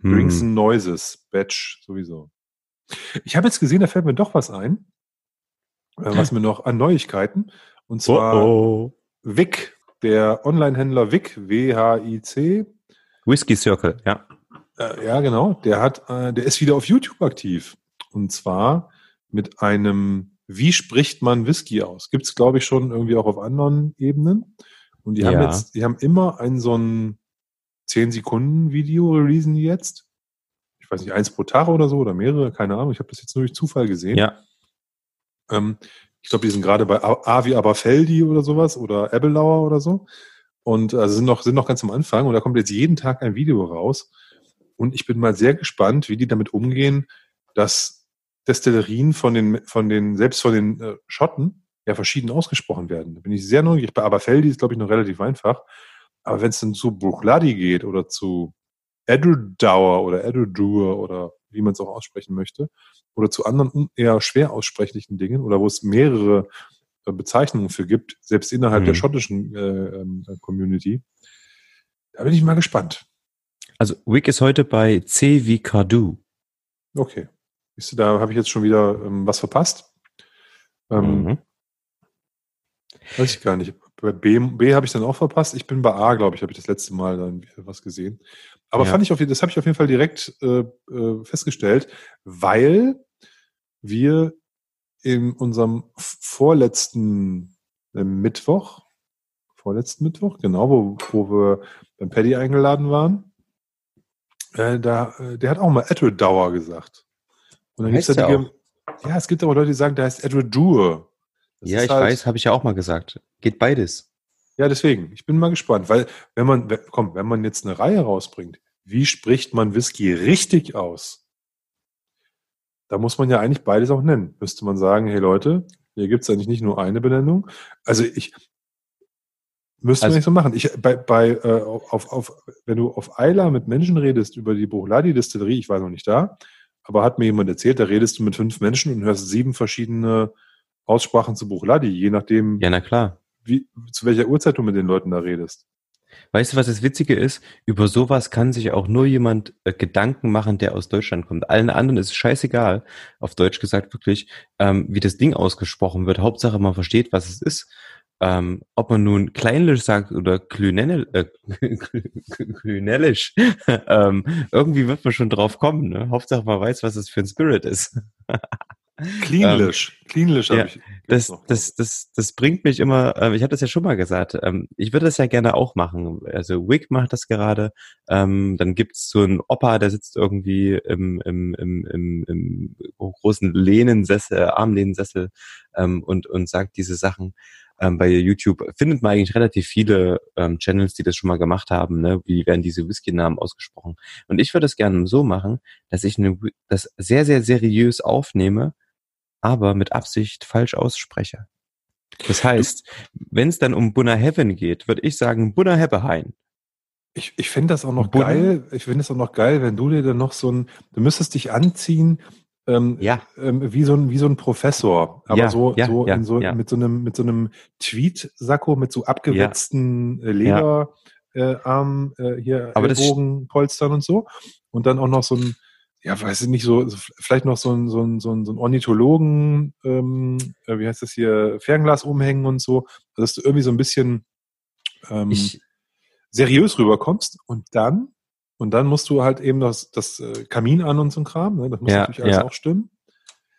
Hm. Drinks and Noises, Batch sowieso. Ich habe jetzt gesehen, da fällt mir doch was ein, äh, was mir noch an Neuigkeiten. Und zwar oh, oh. Wick, der Online-Händler Wick, W-H-I-C. Whisky Circle, ja. Äh, ja, genau. Der hat, äh, der ist wieder auf YouTube aktiv. Und zwar mit einem, wie spricht man Whisky aus? Gibt's glaube ich, schon irgendwie auch auf anderen Ebenen. Und die ja. haben jetzt, die haben immer ein so ein 10 Sekunden Video releasen die jetzt. Ich weiß nicht, eins pro Tag oder so oder mehrere, keine Ahnung. Ich habe das jetzt nur durch Zufall gesehen. Ja. Ähm, ich glaube, die sind gerade bei Avi Aberfeldi oder sowas oder Ebbelauer oder so. Und also sind noch, sind noch ganz am Anfang und da kommt jetzt jeden Tag ein Video raus. Und ich bin mal sehr gespannt, wie die damit umgehen, dass Destillerien von den, von den, selbst von den äh, Schotten ja verschieden ausgesprochen werden. Da bin ich sehr neugierig. Bei Aberfeldi ist, glaube ich, noch relativ einfach. Aber wenn es dann zu Buchladi geht oder zu Edudauer oder Edudur oder wie man es auch aussprechen möchte, oder zu anderen eher schwer aussprechlichen Dingen oder wo es mehrere äh, Bezeichnungen für gibt, selbst innerhalb mhm. der schottischen äh, ähm, Community, da bin ich mal gespannt. Also Wick ist heute bei C wie Cardu. Okay. Siehst du, da habe ich jetzt schon wieder ähm, was verpasst. Ähm, mhm. Weiß ich gar nicht. Bei B, B habe ich dann auch verpasst. Ich bin bei A, glaube ich, habe ich das letzte Mal dann was gesehen. Aber ja. fand ich auf, das habe ich auf jeden Fall direkt äh, äh, festgestellt, weil wir in unserem vorletzten äh, Mittwoch, vorletzten Mittwoch, genau, wo, wo wir beim Paddy eingeladen waren, äh, da, äh, der hat auch mal Edward Dauer gesagt. Und dann gibt's ja, die, ja, es gibt aber Leute, die sagen, der heißt Edward Dure. ja, ich halt, weiß, habe ich ja auch mal gesagt. Geht beides. Ja, deswegen. Ich bin mal gespannt, weil wenn man, komm, wenn man jetzt eine Reihe rausbringt, wie spricht man Whisky richtig aus? Da muss man ja eigentlich beides auch nennen. Müsste man sagen, hey Leute, hier gibt's eigentlich nicht nur eine Benennung. Also ich, Müsste also, man nicht so machen. Ich, bei, bei, äh, auf, auf, wenn du auf Eila mit Menschen redest über die Buchladi-Distillerie, ich war noch nicht da, aber hat mir jemand erzählt, da redest du mit fünf Menschen und hörst sieben verschiedene Aussprachen zu Buchladi, je nachdem, ja, na klar. Wie, zu welcher Uhrzeit du mit den Leuten da redest. Weißt du, was das Witzige ist? Über sowas kann sich auch nur jemand äh, Gedanken machen, der aus Deutschland kommt. Allen anderen ist es scheißegal, auf Deutsch gesagt wirklich, ähm, wie das Ding ausgesprochen wird. Hauptsache, man versteht, was es ist. Ähm, ob man nun kleinlich sagt oder klünellisch, äh, klünellisch, ähm, irgendwie wird man schon drauf kommen. Ne? Hauptsache man weiß, was es für ein Spirit ist. Cleanlish, ähm, Cleanlish habe ja, ich. Das, das, das, das bringt mich immer, äh, ich habe das ja schon mal gesagt, ähm, ich würde das ja gerne auch machen. Also Wick macht das gerade, ähm, dann gibt's so einen Opa, der sitzt irgendwie im, im, im, im, im großen Lehnensessel, Armlehnensessel ähm, und, und sagt diese Sachen ähm, bei YouTube findet man eigentlich relativ viele ähm, Channels, die das schon mal gemacht haben. Ne? Wie werden diese Whisky-Namen ausgesprochen? Und ich würde es gerne so machen, dass ich eine, das sehr, sehr seriös aufnehme, aber mit Absicht falsch ausspreche. Das heißt, wenn es dann um Bunna Heaven geht, würde ich sagen Bunna Hebbehain. Ich, ich finde das auch noch Bunna? geil. Ich finde es auch noch geil, wenn du dir dann noch so ein, du müsstest dich anziehen ähm, ja. Ähm, wie, so ein, wie so ein Professor, aber ja, so, ja, so, ja, so mit so einem, mit so einem Tweet-Sakko, mit so abgewetzten äh, Lederarm, äh, hier aber Ellbogenpolstern und so. Und dann auch noch so ein, ja, weiß ich nicht, so, vielleicht noch so ein, so ein, so ein, so ein Ornithologen, ähm, äh, wie heißt das hier, Fernglas umhängen und so, dass du irgendwie so ein bisschen ähm, ich, seriös rüberkommst und dann und dann musst du halt eben das, das äh, Kamin an und so ein Kram, ne? das muss ja, natürlich alles ja. auch stimmen.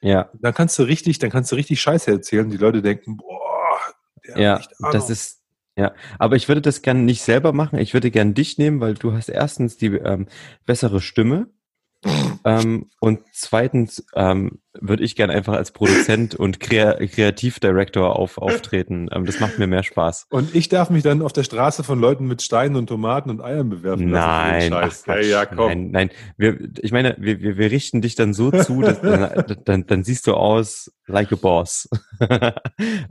Ja. Dann kannst du richtig, dann kannst du richtig Scheiße erzählen. Die Leute denken, boah, der ja, das ist, ja. Aber ich würde das gerne nicht selber machen. Ich würde gerne dich nehmen, weil du hast erstens die ähm, bessere Stimme. Ähm, und zweitens ähm, würde ich gern einfach als Produzent und Krea Kreativdirektor auf, auftreten. Ähm, das macht mir mehr Spaß. Und ich darf mich dann auf der Straße von Leuten mit Steinen und Tomaten und Eiern bewerfen lassen. Nein, hey, ja, komm. nein, nein. Wir, ich meine, wir, wir, wir richten dich dann so zu, dass dann, dann, dann siehst du aus like a boss.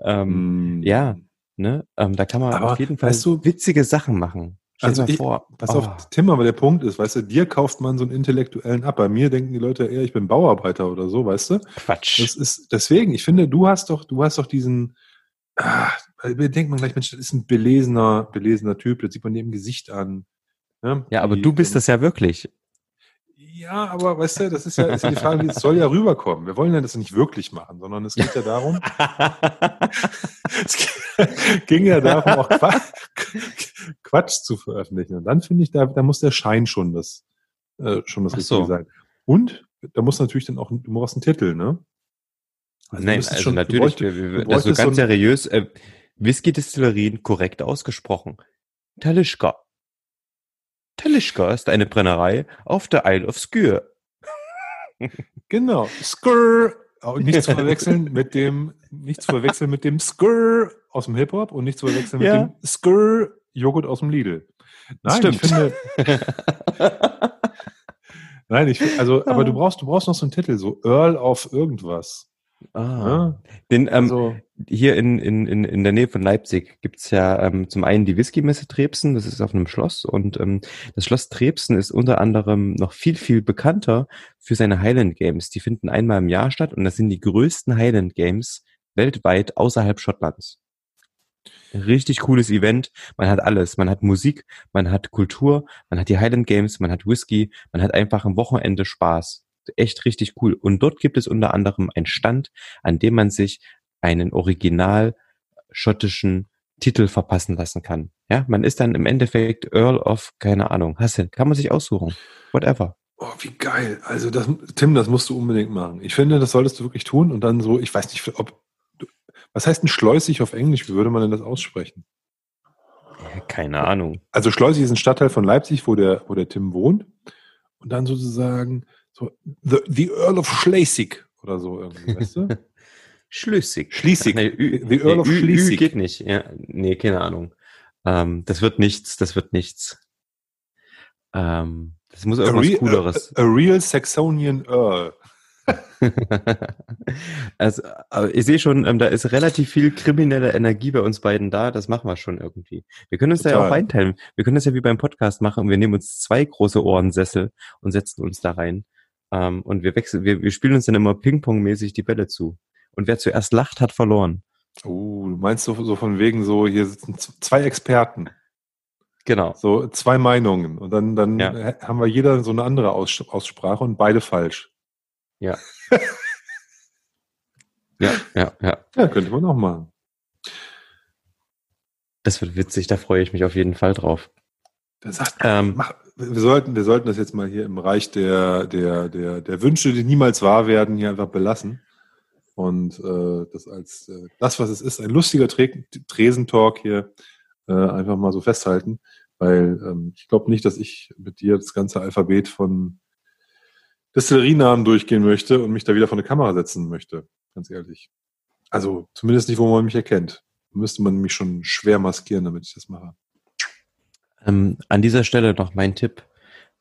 ähm, mm. Ja, ne? Ähm, da kann man Aber auf jeden Fall weißt du, witzige Sachen machen. Stell also ich, vor. Pass oh. auf, Tim, aber der Punkt ist, weißt du, dir kauft man so einen Intellektuellen ab. Bei mir denken die Leute eher, ich bin Bauarbeiter oder so, weißt du? Quatsch. Das ist, deswegen, ich finde, du hast doch, du hast doch diesen, ah, denkt man gleich, Mensch, das ist ein belesener, belesener Typ, das sieht man dir im Gesicht an. Ja, ja aber die, du bist das ja wirklich. Ja, aber weißt du, das ist ja, ist ja die Frage, es soll ja rüberkommen. Wir wollen ja das nicht wirklich machen, sondern es geht ja darum, es ging ja darum, auch Quatsch zu veröffentlichen. Und dann finde ich, da, da muss der Schein schon das, äh, schon das Richtige so. sein. Und da muss natürlich dann auch, du brauchst einen Titel, ne? Also Nein, also schon, natürlich, bräuchte, wir, wir, also ganz so seriös, äh, Whisky-Destillerien korrekt ausgesprochen. Talischka. Talischka ist eine Brennerei auf der Isle of Skür. Genau, Skür. Nicht zu verwechseln mit dem, nicht zu verwechseln mit dem Skür aus dem Hip-Hop und nicht zu verwechseln ja. mit dem Skür Joghurt aus dem Lidl. Nein, Stimmt. ich finde. Nein, ich also, aber du brauchst, du brauchst noch so einen Titel, so Earl auf irgendwas. Ah. Ja? Den, ähm, also, hier in, in, in, in der Nähe von Leipzig gibt's ja ähm, zum einen die Whisky-Messe Trebsen, das ist auf einem Schloss und ähm, das Schloss Trebsen ist unter anderem noch viel, viel bekannter für seine Highland Games. Die finden einmal im Jahr statt und das sind die größten Highland Games weltweit außerhalb Schottlands. Richtig cooles Event. Man hat alles. Man hat Musik, man hat Kultur, man hat die Highland Games, man hat Whisky, man hat einfach am Wochenende Spaß echt richtig cool. Und dort gibt es unter anderem einen Stand, an dem man sich einen original schottischen Titel verpassen lassen kann. Ja, man ist dann im Endeffekt Earl of, keine Ahnung, Hassel, kann man sich aussuchen. Whatever. Oh, wie geil. Also das, Tim, das musst du unbedingt machen. Ich finde, das solltest du wirklich tun und dann so, ich weiß nicht, ob, was heißt ein schleusig auf Englisch? Wie würde man denn das aussprechen? Keine Ahnung. Also Schleusig ist ein Stadtteil von Leipzig, wo der, wo der Tim wohnt. Und dann sozusagen so, the, the Earl of Schleswig oder so irgendwie, weißt du? Schlüssig. Schleswig. Nee, the Earl nee, of Schleswig. geht nicht. Ja, nee, keine Ahnung. Ähm, das wird nichts, das wird nichts. Ähm, das muss irgendwas a real, Cooleres. A, a, real Saxonian Earl. also, ich sehe schon, ähm, da ist relativ viel kriminelle Energie bei uns beiden da. Das machen wir schon irgendwie. Wir können uns Total. da ja auch einteilen. Wir können das ja wie beim Podcast machen. Wir nehmen uns zwei große Ohrensessel und setzen uns da rein. Ähm, und wir wechseln, wir, wir spielen uns dann immer Ping-Pong-mäßig die Bälle zu. Und wer zuerst lacht, hat verloren. Oh, du meinst so, so von wegen so, hier sitzen zwei Experten. Genau. So zwei Meinungen. Und dann, dann ja. haben wir jeder so eine andere Aus Aussprache und beide falsch. Ja. ja, ja, ja. Ja, könnte man auch machen. Das wird witzig, da freue ich mich auf jeden Fall drauf. Sagt, ähm, mach, wir sollten, wir sollten das jetzt mal hier im Bereich der, der, der, der Wünsche, die niemals wahr werden, hier einfach belassen. Und äh, das als äh, das, was es ist, ein lustiger Tre Tresentalk hier äh, einfach mal so festhalten. Weil ähm, ich glaube nicht, dass ich mit dir das ganze Alphabet von Destillerienamen durchgehen möchte und mich da wieder vor eine Kamera setzen möchte, ganz ehrlich. Also zumindest nicht, wo man mich erkennt. Müsste man mich schon schwer maskieren, damit ich das mache. Ähm, an dieser Stelle noch mein Tipp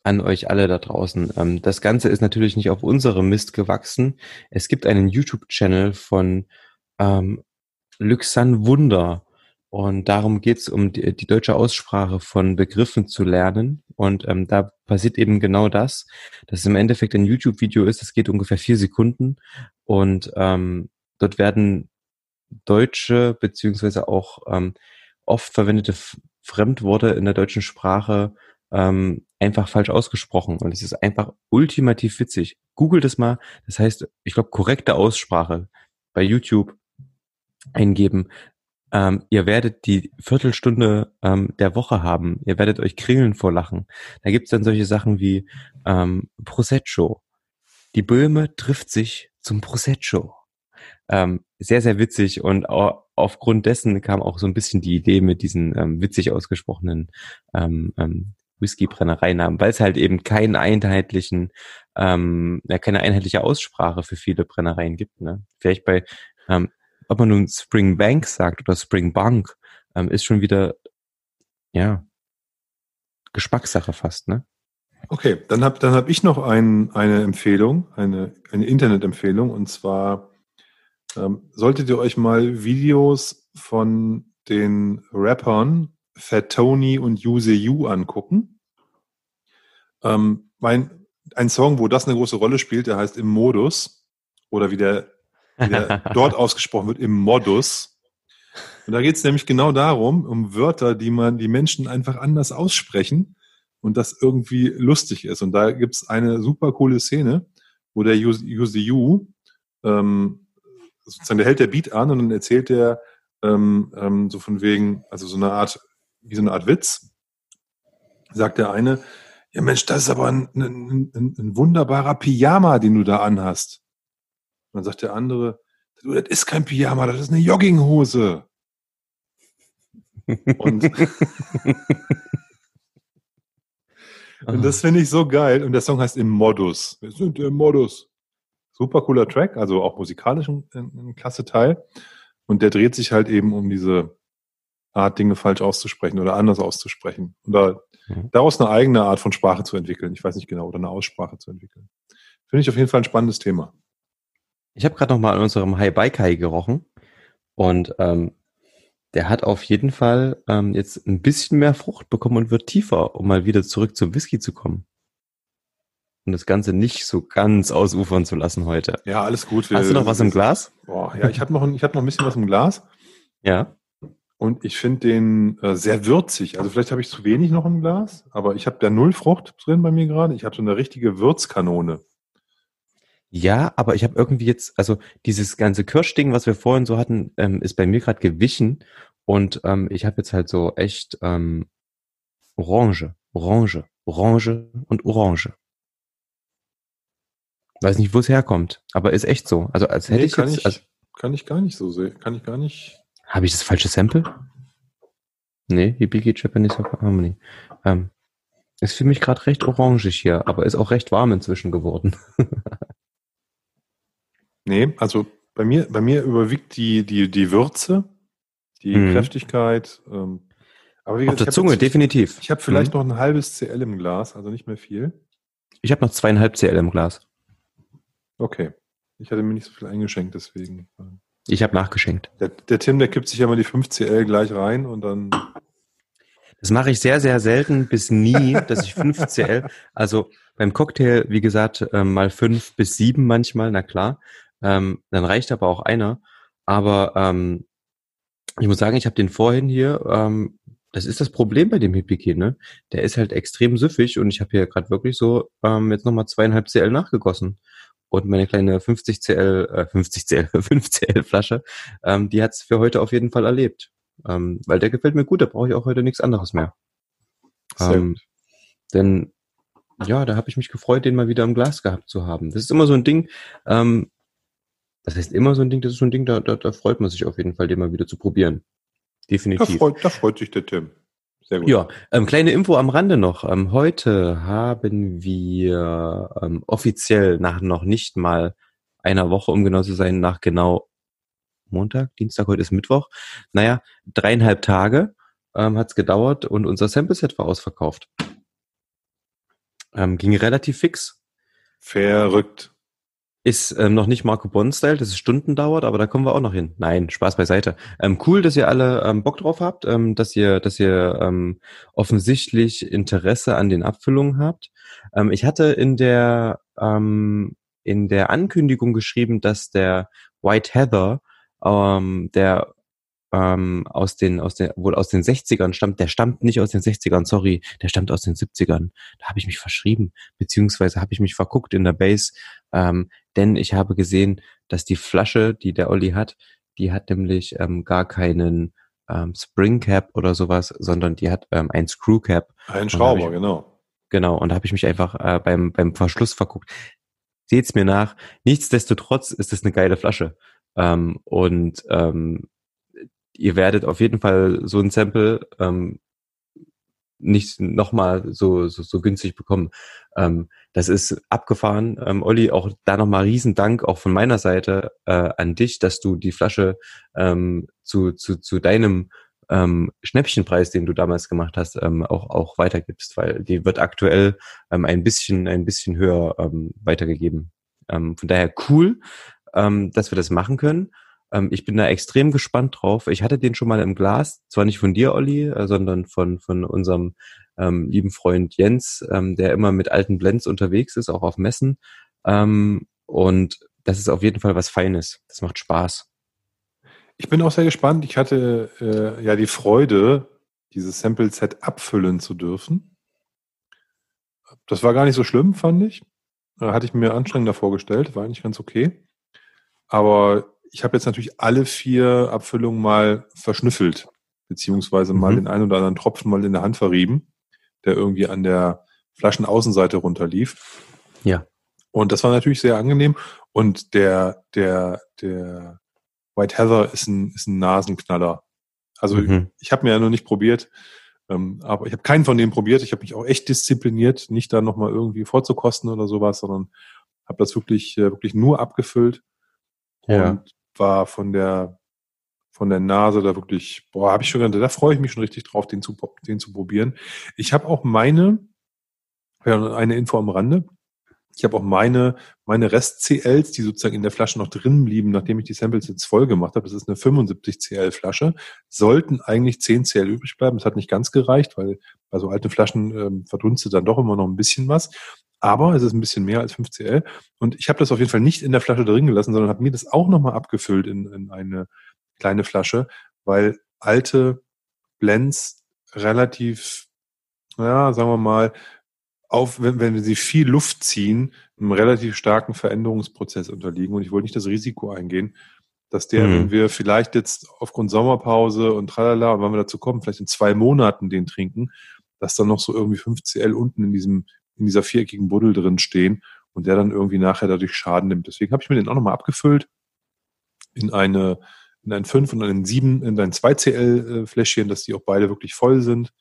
an euch alle da draußen. Ähm, das Ganze ist natürlich nicht auf unserem Mist gewachsen. Es gibt einen YouTube-Channel von ähm, Luxan Wunder. Und darum geht's um die, die, deutsche Aussprache von Begriffen zu lernen. Und ähm, da passiert eben genau das, dass es im Endeffekt ein YouTube-Video ist, das geht ungefähr vier Sekunden. Und ähm, dort werden deutsche beziehungsweise auch ähm, oft verwendete Fremdworte in der deutschen Sprache ähm, einfach falsch ausgesprochen. Und es ist einfach ultimativ witzig. Google das mal. Das heißt, ich glaube, korrekte Aussprache bei YouTube eingeben. Ähm, ihr werdet die Viertelstunde ähm, der Woche haben. Ihr werdet euch kringeln vor Lachen. Da gibt's dann solche Sachen wie ähm, Prosecco. Die Böhme trifft sich zum Prosecco. Ähm, sehr, sehr witzig und aufgrund dessen kam auch so ein bisschen die Idee mit diesen ähm, witzig ausgesprochenen ähm, ähm, Whisky-Brennereinamen, weil es halt eben keinen einheitlichen ähm, ja keine einheitliche Aussprache für viele Brennereien gibt. Ne? Vielleicht bei, ähm, ob man nun Spring Bank sagt oder Spring Bank, ähm, ist schon wieder, ja, Geschmackssache fast, ne? Okay, dann habe dann hab ich noch ein, eine Empfehlung, eine, eine Internetempfehlung, und zwar ähm, solltet ihr euch mal Videos von den Rappern Fat Tony und Use You angucken. Ähm, mein, ein Song, wo das eine große Rolle spielt, der heißt Im Modus oder wie der, der dort ausgesprochen wird, im Modus. Und da geht es nämlich genau darum, um Wörter, die man, die Menschen einfach anders aussprechen und das irgendwie lustig ist. Und da gibt es eine super coole Szene, wo der You, ähm, sozusagen, der hält der Beat an und dann erzählt der ähm, ähm, so von wegen, also so eine Art, wie so eine Art Witz, sagt der eine, ja Mensch, das ist aber ein, ein, ein, ein wunderbarer Pyjama, den du da anhast. Und dann sagt der andere, du, das ist kein Pyjama, das ist eine Jogginghose. Und, und das finde ich so geil. Und der Song heißt Im Modus. Wir sind im Modus. Super cooler Track, also auch musikalisch ein, ein klasse Teil. Und der dreht sich halt eben um diese Art, Dinge falsch auszusprechen oder anders auszusprechen. Und da, mhm. daraus eine eigene Art von Sprache zu entwickeln. Ich weiß nicht genau, oder eine Aussprache zu entwickeln. Finde ich auf jeden Fall ein spannendes Thema. Ich habe gerade noch mal an unserem Hi Baikai gerochen und ähm, der hat auf jeden Fall ähm, jetzt ein bisschen mehr Frucht bekommen und wird tiefer, um mal wieder zurück zum Whisky zu kommen. Und das Ganze nicht so ganz ausufern zu lassen heute. Ja, alles gut. Hast du noch was im Glas? Boah, ja, ich habe noch, ich hab noch ein bisschen was im Glas. Ja. Und ich finde den äh, sehr würzig. Also vielleicht habe ich zu wenig noch im Glas, aber ich habe da null Frucht drin bei mir gerade. Ich habe so eine richtige Würzkanone. Ja, aber ich habe irgendwie jetzt, also dieses ganze Kirschding, was wir vorhin so hatten, ähm, ist bei mir gerade gewichen und ähm, ich habe jetzt halt so echt ähm, Orange, Orange, Orange und Orange. Weiß nicht, wo es herkommt, aber ist echt so. Also als hätte nee, ich kann jetzt, ich, also, kann ich gar nicht so sehen, kann ich gar nicht. Habe ich das falsche Sample? Nee, Hibiki Japanese Harmony. Ähm, ist für mich gerade recht orangig hier, aber ist auch recht warm inzwischen geworden. Nee, also bei mir, bei mir überwiegt die, die, die Würze, die mhm. Kräftigkeit. Ähm, aber wie gesagt, Auf der Zunge, jetzt, definitiv. Ich habe vielleicht mhm. noch ein halbes CL im Glas, also nicht mehr viel. Ich habe noch zweieinhalb CL im Glas. Okay. Ich hatte mir nicht so viel eingeschenkt, deswegen. Äh. Ich habe nachgeschenkt. Der, der Tim, der kippt sich ja mal die 5 CL gleich rein und dann. Das mache ich sehr, sehr selten bis nie, dass ich 5 CL, also beim Cocktail, wie gesagt, äh, mal 5 bis 7 manchmal, na klar. Ähm, dann reicht aber auch einer. Aber ähm, ich muss sagen, ich habe den vorhin hier, ähm, das ist das Problem bei dem Hippie ne? Der ist halt extrem süffig und ich habe hier gerade wirklich so ähm, jetzt nochmal zweieinhalb CL nachgegossen. Und meine kleine 50 CL, äh, 50 CL, 5 CL Flasche, ähm, die hat's für heute auf jeden Fall erlebt. Ähm, weil der gefällt mir gut, da brauche ich auch heute nichts anderes mehr. Ähm, denn ja, da habe ich mich gefreut, den mal wieder im Glas gehabt zu haben. Das ist immer so ein Ding, ähm, das heißt immer so ein Ding, das ist so ein Ding, da, da, da freut man sich auf jeden Fall, den mal wieder zu probieren. Definitiv. Da freut, da freut sich der Tim. Sehr gut. Ja, ähm, kleine Info am Rande noch. Ähm, heute haben wir ähm, offiziell nach noch nicht mal einer Woche, um genau zu sein, nach genau Montag, Dienstag, heute ist Mittwoch. Naja, dreieinhalb Tage ähm, hat es gedauert und unser Sample-Set war ausverkauft. Ähm, ging relativ fix. Verrückt. Ist ähm, noch nicht Marco Bonn-Style, dass es Stunden dauert, aber da kommen wir auch noch hin. Nein, Spaß beiseite. Ähm, cool, dass ihr alle ähm, Bock drauf habt, ähm, dass ihr, dass ihr ähm, offensichtlich Interesse an den Abfüllungen habt. Ähm, ich hatte in der ähm, in der Ankündigung geschrieben, dass der White Heather, ähm, der ähm, aus den, aus den, wohl aus den 60ern stammt, der stammt nicht aus den 60ern, sorry, der stammt aus den 70ern. Da habe ich mich verschrieben, beziehungsweise habe ich mich verguckt in der Base, ähm, denn ich habe gesehen, dass die Flasche, die der Olli hat, die hat nämlich ähm, gar keinen ähm, Spring Cap oder sowas, sondern die hat ähm, ein Screw Cap. Ein Schrauber, ich, genau. Genau, und da habe ich mich einfach äh, beim, beim Verschluss verguckt. Seht's mir nach. Nichtsdestotrotz ist es eine geile Flasche. Ähm, und ähm, ihr werdet auf jeden Fall so ein Sample ähm, nicht nochmal so, so, so günstig bekommen. Ähm, Das ist abgefahren. Ähm, Olli, auch da nochmal Riesendank auch von meiner Seite äh, an dich, dass du die Flasche ähm, zu, zu, zu deinem ähm, Schnäppchenpreis, den du damals gemacht hast, ähm, auch, auch weitergibst, weil die wird aktuell ähm, ein bisschen, ein bisschen höher ähm, weitergegeben. Ähm, von daher cool, ähm, dass wir das machen können. Ähm, ich bin da extrem gespannt drauf. Ich hatte den schon mal im Glas, zwar nicht von dir, Olli, äh, sondern von, von unserem ähm, lieben Freund Jens, ähm, der immer mit alten Blends unterwegs ist, auch auf Messen. Ähm, und das ist auf jeden Fall was Feines. Das macht Spaß. Ich bin auch sehr gespannt. Ich hatte äh, ja die Freude, dieses Sample-Set abfüllen zu dürfen. Das war gar nicht so schlimm, fand ich. Da hatte ich mir anstrengender vorgestellt, war eigentlich ganz okay. Aber ich habe jetzt natürlich alle vier Abfüllungen mal verschnüffelt, beziehungsweise mal mhm. den einen oder anderen Tropfen mal in der Hand verrieben der irgendwie an der Flaschenaußenseite runterlief. Ja. Und das war natürlich sehr angenehm. Und der, der, der White Heather ist ein, ist ein Nasenknaller. Also mhm. ich, ich habe mir ja noch nicht probiert, ähm, aber ich habe keinen von denen probiert. Ich habe mich auch echt diszipliniert, nicht da nochmal irgendwie vorzukosten oder sowas, sondern habe das wirklich, äh, wirklich nur abgefüllt ja. und war von der von der Nase da wirklich, boah, habe ich schon, da freue ich mich schon richtig drauf, den zu, den zu probieren. Ich habe auch meine, ja, eine Info am Rande. Ich habe auch meine, meine Rest-CLs, die sozusagen in der Flasche noch drin blieben, nachdem ich die Samples jetzt voll gemacht habe. Das ist eine 75 CL Flasche. Sollten eigentlich 10 CL übrig bleiben. Das hat nicht ganz gereicht, weil bei so alten Flaschen ähm, verdunstet dann doch immer noch ein bisschen was. Aber es ist ein bisschen mehr als 5 CL. Und ich habe das auf jeden Fall nicht in der Flasche drin gelassen, sondern habe mir das auch nochmal abgefüllt in, in eine kleine Flasche, weil alte Blends relativ, ja, sagen wir mal, auf, wenn, wenn sie viel Luft ziehen, einem relativ starken Veränderungsprozess unterliegen. Und ich wollte nicht das Risiko eingehen, dass der, mhm. wenn wir vielleicht jetzt aufgrund Sommerpause und tralala, und wenn wir dazu kommen, vielleicht in zwei Monaten den trinken, dass dann noch so irgendwie 5 CL unten in diesem, in dieser viereckigen Buddel drin stehen und der dann irgendwie nachher dadurch Schaden nimmt. Deswegen habe ich mir den auch nochmal abgefüllt in eine in ein 5 und ein 7, in ein 2CL-Fläschchen, dass die auch beide wirklich voll sind.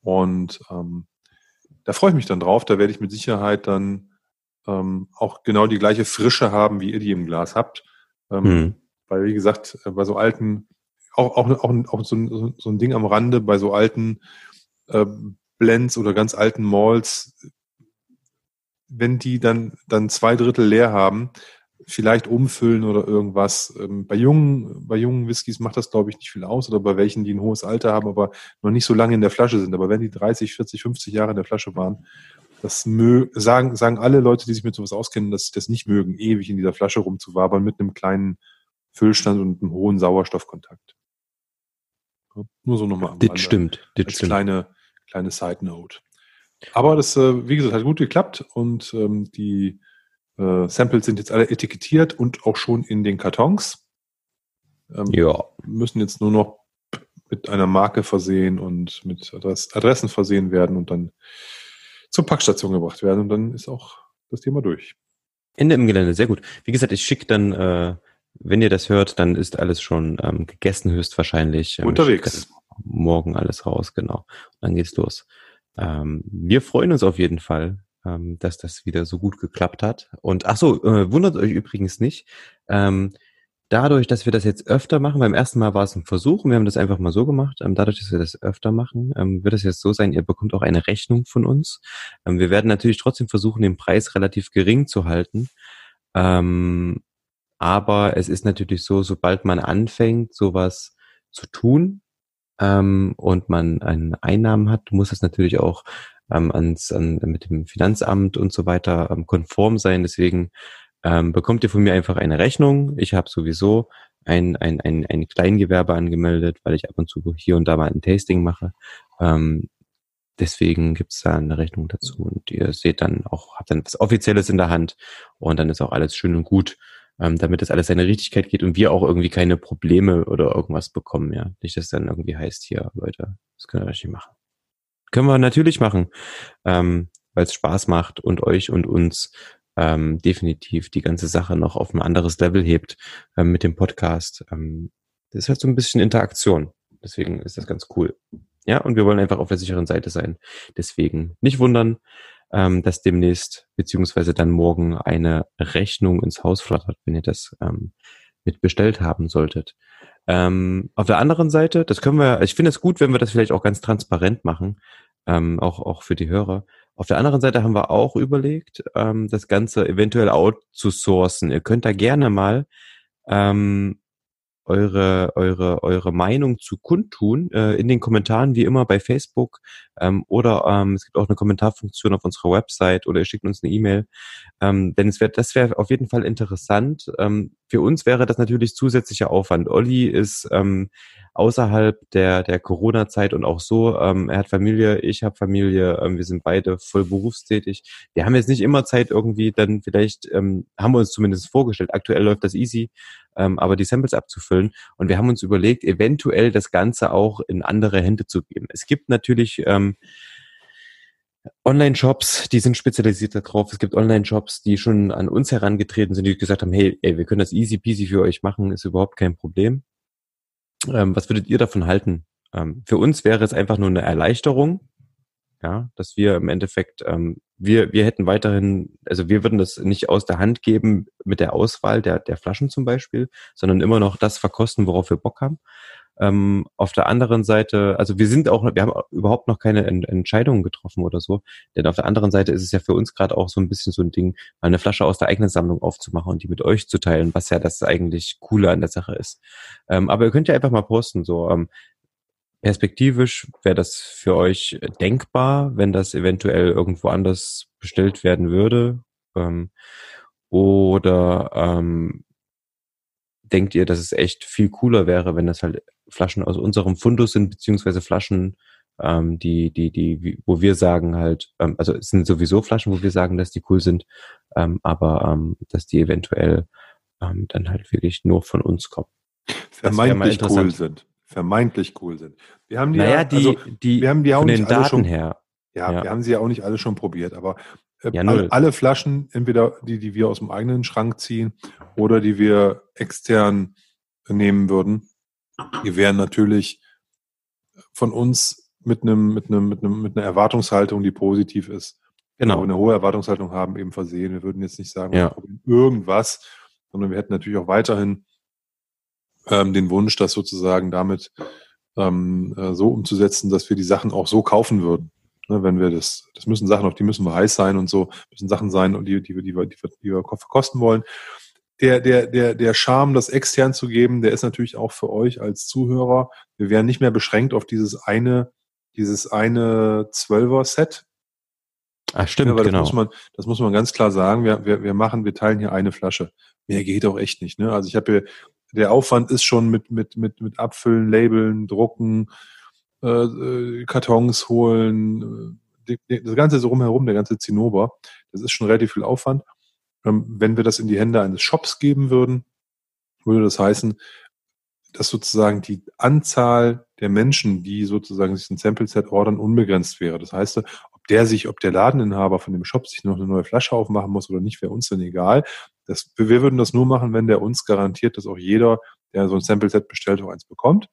Und ähm, da freue ich mich dann drauf. Da werde ich mit Sicherheit dann ähm, auch genau die gleiche Frische haben, wie ihr die im Glas habt. Ähm, mhm. Weil, wie gesagt, äh, bei so alten, auch, auch, auch, auch so, ein, so ein Ding am Rande, bei so alten äh, Blends oder ganz alten Malls, wenn die dann, dann zwei Drittel leer haben, vielleicht umfüllen oder irgendwas. Ähm, bei jungen, bei jungen Whiskys macht das, glaube ich, nicht viel aus oder bei welchen, die ein hohes Alter haben, aber noch nicht so lange in der Flasche sind. Aber wenn die 30, 40, 50 Jahre in der Flasche waren, das mö sagen, sagen alle Leute, die sich mit sowas auskennen, dass sie das nicht mögen, ewig in dieser Flasche rumzuwabern mit einem kleinen Füllstand und einem hohen Sauerstoffkontakt. nur so nochmal am Das stimmt. Das stimmt. kleine, kleine Side Note. Aber das, äh, wie gesagt, hat gut geklappt und ähm, die äh, Samples sind jetzt alle etikettiert und auch schon in den Kartons. Ähm, ja. Müssen jetzt nur noch mit einer Marke versehen und mit Adress Adressen versehen werden und dann zur Packstation gebracht werden und dann ist auch das Thema durch. Ende im Gelände, sehr gut. Wie gesagt, ich schicke dann, äh, wenn ihr das hört, dann ist alles schon ähm, gegessen höchstwahrscheinlich. Ähm, Unterwegs. Morgen alles raus, genau. Und dann geht's los. Ähm, wir freuen uns auf jeden Fall, ähm, dass das wieder so gut geklappt hat. Und ach so, äh, wundert euch übrigens nicht. Ähm, dadurch, dass wir das jetzt öfter machen, beim ersten Mal war es ein Versuch und wir haben das einfach mal so gemacht. Ähm, dadurch, dass wir das öfter machen, ähm, wird es jetzt so sein, ihr bekommt auch eine Rechnung von uns. Ähm, wir werden natürlich trotzdem versuchen, den Preis relativ gering zu halten. Aber es ist natürlich so, sobald man anfängt, sowas zu tun, ähm, und man einen Einnahmen hat, muss es natürlich auch ähm, ans, an, mit dem Finanzamt und so weiter ähm, konform sein. Deswegen ähm, bekommt ihr von mir einfach eine Rechnung. Ich habe sowieso ein, ein, ein, ein Kleingewerbe angemeldet, weil ich ab und zu hier und da mal ein Tasting mache. Ähm, deswegen gibt's da eine Rechnung dazu und ihr seht dann auch, habt dann was Offizielles in der Hand und dann ist auch alles schön und gut, ähm, damit das alles seine Richtigkeit geht und wir auch irgendwie keine Probleme oder irgendwas bekommen, ja. Nicht, dass dann irgendwie heißt, hier, Leute, das können wir nicht machen. Können wir natürlich machen, ähm, weil es Spaß macht und euch und uns ähm, definitiv die ganze Sache noch auf ein anderes Level hebt ähm, mit dem Podcast. Ähm, das ist halt so ein bisschen Interaktion. Deswegen ist das ganz cool. Ja, und wir wollen einfach auf der sicheren Seite sein. Deswegen nicht wundern. Ähm, dass demnächst beziehungsweise dann morgen eine Rechnung ins Haus flattert, wenn ihr das ähm, mit bestellt haben solltet. Ähm, auf der anderen Seite, das können wir, ich finde es gut, wenn wir das vielleicht auch ganz transparent machen, ähm, auch, auch für die Hörer. Auf der anderen Seite haben wir auch überlegt, ähm, das Ganze eventuell outzusourcen. Ihr könnt da gerne mal ähm, eure, eure, eure Meinung zu kundtun äh, in den Kommentaren, wie immer bei Facebook ähm, oder ähm, es gibt auch eine Kommentarfunktion auf unserer Website oder ihr schickt uns eine E-Mail. Ähm, denn es wäre, das wäre auf jeden Fall interessant. Ähm, für uns wäre das natürlich zusätzlicher Aufwand. Olli ist ähm, außerhalb der, der Corona-Zeit und auch so. Ähm, er hat Familie, ich habe Familie, ähm, wir sind beide voll berufstätig. Wir haben jetzt nicht immer Zeit irgendwie, dann vielleicht ähm, haben wir uns zumindest vorgestellt, aktuell läuft das easy, ähm, aber die Samples abzufüllen. Und wir haben uns überlegt, eventuell das Ganze auch in andere Hände zu geben. Es gibt natürlich ähm, Online-Shops, die sind spezialisiert darauf. Es gibt Online-Shops, die schon an uns herangetreten sind, die gesagt haben, hey, ey, wir können das easy peasy für euch machen, ist überhaupt kein Problem. Ähm, was würdet ihr davon halten? Ähm, für uns wäre es einfach nur eine Erleichterung, ja, dass wir im Endeffekt, ähm, wir, wir hätten weiterhin, also wir würden das nicht aus der Hand geben mit der Auswahl der, der Flaschen zum Beispiel, sondern immer noch das verkosten, worauf wir Bock haben. Ähm, auf der anderen Seite, also wir sind auch, wir haben überhaupt noch keine Ent Entscheidungen getroffen oder so, denn auf der anderen Seite ist es ja für uns gerade auch so ein bisschen so ein Ding, mal eine Flasche aus der eigenen Sammlung aufzumachen und die mit euch zu teilen, was ja das eigentlich Coole an der Sache ist. Ähm, aber ihr könnt ja einfach mal posten, so ähm, perspektivisch wäre das für euch denkbar, wenn das eventuell irgendwo anders bestellt werden würde? Ähm, oder ähm, denkt ihr, dass es echt viel cooler wäre, wenn das halt Flaschen aus unserem Fundus sind, beziehungsweise Flaschen, ähm, die, die, die, wo wir sagen halt, ähm, also es sind sowieso Flaschen, wo wir sagen, dass die cool sind, ähm, aber ähm, dass die eventuell ähm, dann halt wirklich nur von uns kommen. Vermeintlich cool sind. Vermeintlich cool sind. Wir haben die, naja, ja, die, also, die, wir haben die auch den Daten schon, her. Ja, ja, wir haben sie ja auch nicht alle schon probiert, aber äh, ja, alle, alle Flaschen, entweder die, die wir aus dem eigenen Schrank ziehen oder die wir extern nehmen würden, die wären natürlich von uns mit einem, mit einem, mit einem, mit einer Erwartungshaltung, die positiv ist. Genau. Wo wir eine hohe Erwartungshaltung haben, eben versehen. Wir würden jetzt nicht sagen, ja. irgendwas, sondern wir hätten natürlich auch weiterhin ähm, den Wunsch, das sozusagen damit ähm, äh, so umzusetzen, dass wir die Sachen auch so kaufen würden. Ne, wenn wir das, das müssen Sachen, auf die müssen wir heiß sein und so, müssen Sachen sein, die, die, die, die, wir, die wir verkosten wollen der, der, der, der Charme, das extern zu geben, der ist natürlich auch für euch als Zuhörer. Wir wären nicht mehr beschränkt auf dieses eine, dieses eine Zwölfer-Set. Ah, stimmt, ja, das genau. Muss man, das muss man ganz klar sagen. Wir, wir, wir machen, wir teilen hier eine Flasche. Mehr geht auch echt nicht. Ne? Also ich habe hier, der Aufwand ist schon mit, mit, mit, mit Abfüllen, Labeln, Drucken, äh, äh Kartons holen, äh, das Ganze so rumherum, der ganze Zinnober. Das ist schon relativ viel Aufwand. Ähm, wenn wir das in die Hände eines Shops geben würden, würde das heißen, dass sozusagen die Anzahl der Menschen, die sozusagen sich ein Sample-Set ordern, unbegrenzt wäre. Das heißt, ob der sich, ob der Ladeninhaber von dem Shop sich noch eine neue Flasche aufmachen muss oder nicht, wäre uns dann egal. Das, wir würden das nur machen, wenn der uns garantiert, dass auch jeder, der so ein Sample-Set bestellt, auch eins bekommt.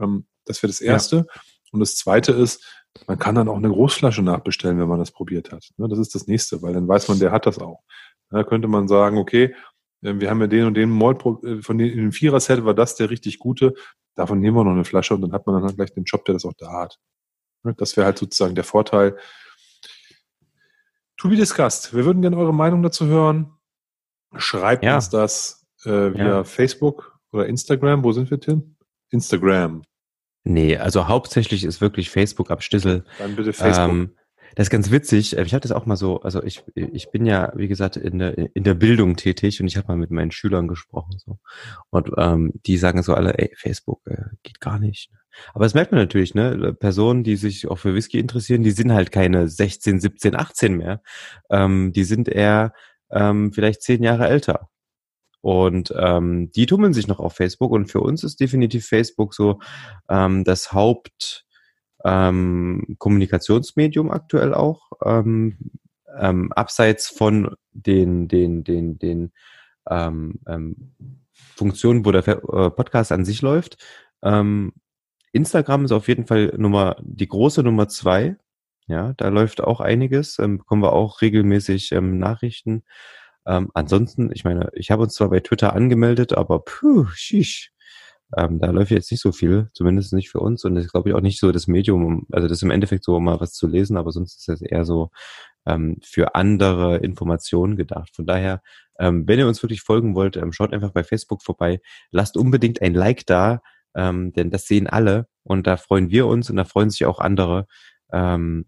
Ähm, das wäre das Erste. Ja. Und das Zweite ist, man kann dann auch eine Großflasche nachbestellen, wenn man das probiert hat. Ne, das ist das Nächste, weil dann weiß man, der hat das auch. Da könnte man sagen, okay, äh, wir haben ja den und den Malt, äh, von den, in dem Vierer-Set war das der richtig gute. Davon nehmen wir noch eine Flasche und dann hat man dann halt gleich den Job, der das auch da hat. Das wäre halt sozusagen der Vorteil. To be discussed. Wir würden gerne eure Meinung dazu hören. Schreibt ja. uns das äh, via ja. Facebook oder Instagram. Wo sind wir, Tim? Instagram. Nee, also hauptsächlich ist wirklich Facebook ab Stissel. Dann bitte Facebook. Ähm, das ist ganz witzig. Ich habe das auch mal so, also ich, ich bin ja, wie gesagt, in der, in der Bildung tätig und ich habe mal mit meinen Schülern gesprochen. so Und ähm, die sagen so alle, ey, Facebook äh, geht gar nicht. Aber das merkt man natürlich, ne? Personen, die sich auch für Whisky interessieren, die sind halt keine 16, 17, 18 mehr. Ähm, die sind eher ähm, vielleicht zehn Jahre älter. Und ähm, die tummeln sich noch auf Facebook und für uns ist definitiv Facebook so ähm, das Haupt ähm, Kommunikationsmedium aktuell auch, ähm, ähm, abseits von den, den, den, den ähm, ähm, Funktionen, wo der äh, Podcast an sich läuft. Ähm, Instagram ist auf jeden Fall Nummer, die große Nummer zwei. Ja, da läuft auch einiges. Ähm, bekommen wir auch regelmäßig ähm, Nachrichten. Ähm, ansonsten, ich meine, ich habe uns zwar bei Twitter angemeldet, aber puh, shish. Ähm, da läuft jetzt nicht so viel, zumindest nicht für uns. Und das ist, glaube ich, auch nicht so das Medium, also das ist im Endeffekt so, um mal was zu lesen, aber sonst ist das eher so ähm, für andere Informationen gedacht. Von daher, ähm, wenn ihr uns wirklich folgen wollt, ähm, schaut einfach bei Facebook vorbei. Lasst unbedingt ein Like da, ähm, denn das sehen alle und da freuen wir uns und da freuen sich auch andere. Ähm,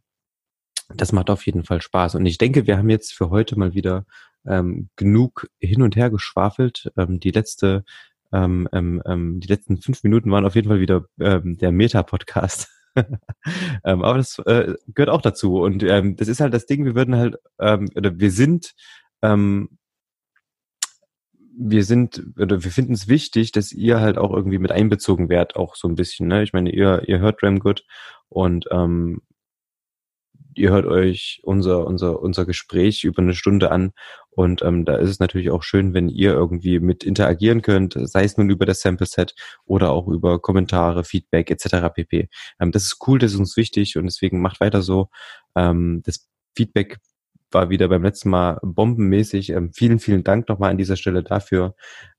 das macht auf jeden Fall Spaß. Und ich denke, wir haben jetzt für heute mal wieder genug hin und her geschwafelt. Die letzte, ähm, ähm, ähm die letzten fünf Minuten waren auf jeden Fall wieder ähm, der Meta-Podcast. ähm, aber das äh, gehört auch dazu. Und ähm, das ist halt das Ding, wir würden halt, ähm, oder wir sind, ähm, wir sind, oder wir finden es wichtig, dass ihr halt auch irgendwie mit einbezogen werdet, auch so ein bisschen. Ne? Ich meine, ihr, ihr hört Ramgood und ähm, ihr hört euch unser, unser, unser Gespräch über eine Stunde an und ähm, da ist es natürlich auch schön, wenn ihr irgendwie mit interagieren könnt, sei es nun über das Sample Set oder auch über Kommentare, Feedback etc. pp. Ähm, das ist cool, das ist uns wichtig und deswegen macht weiter so. Ähm, das Feedback war wieder beim letzten Mal bombenmäßig. Ähm, vielen, vielen Dank nochmal an dieser Stelle dafür.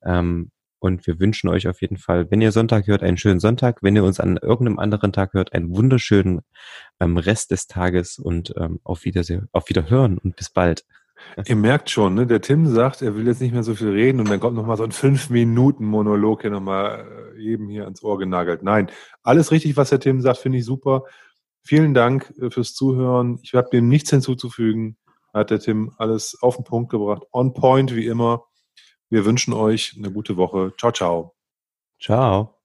Ähm, und wir wünschen euch auf jeden Fall, wenn ihr Sonntag hört, einen schönen Sonntag. Wenn ihr uns an irgendeinem anderen Tag hört, einen wunderschönen ähm, Rest des Tages und ähm, auf Wiedersehen, auf Wiederhören und bis bald. Ihr merkt schon, ne? der Tim sagt, er will jetzt nicht mehr so viel reden und dann kommt nochmal so ein fünf Minuten Monolog hier nochmal äh, jedem hier ans Ohr genagelt. Nein, alles richtig, was der Tim sagt, finde ich super. Vielen Dank äh, fürs Zuhören. Ich habe dem nichts hinzuzufügen. Hat der Tim alles auf den Punkt gebracht. On point wie immer. Wir wünschen euch eine gute Woche. Ciao, ciao. Ciao.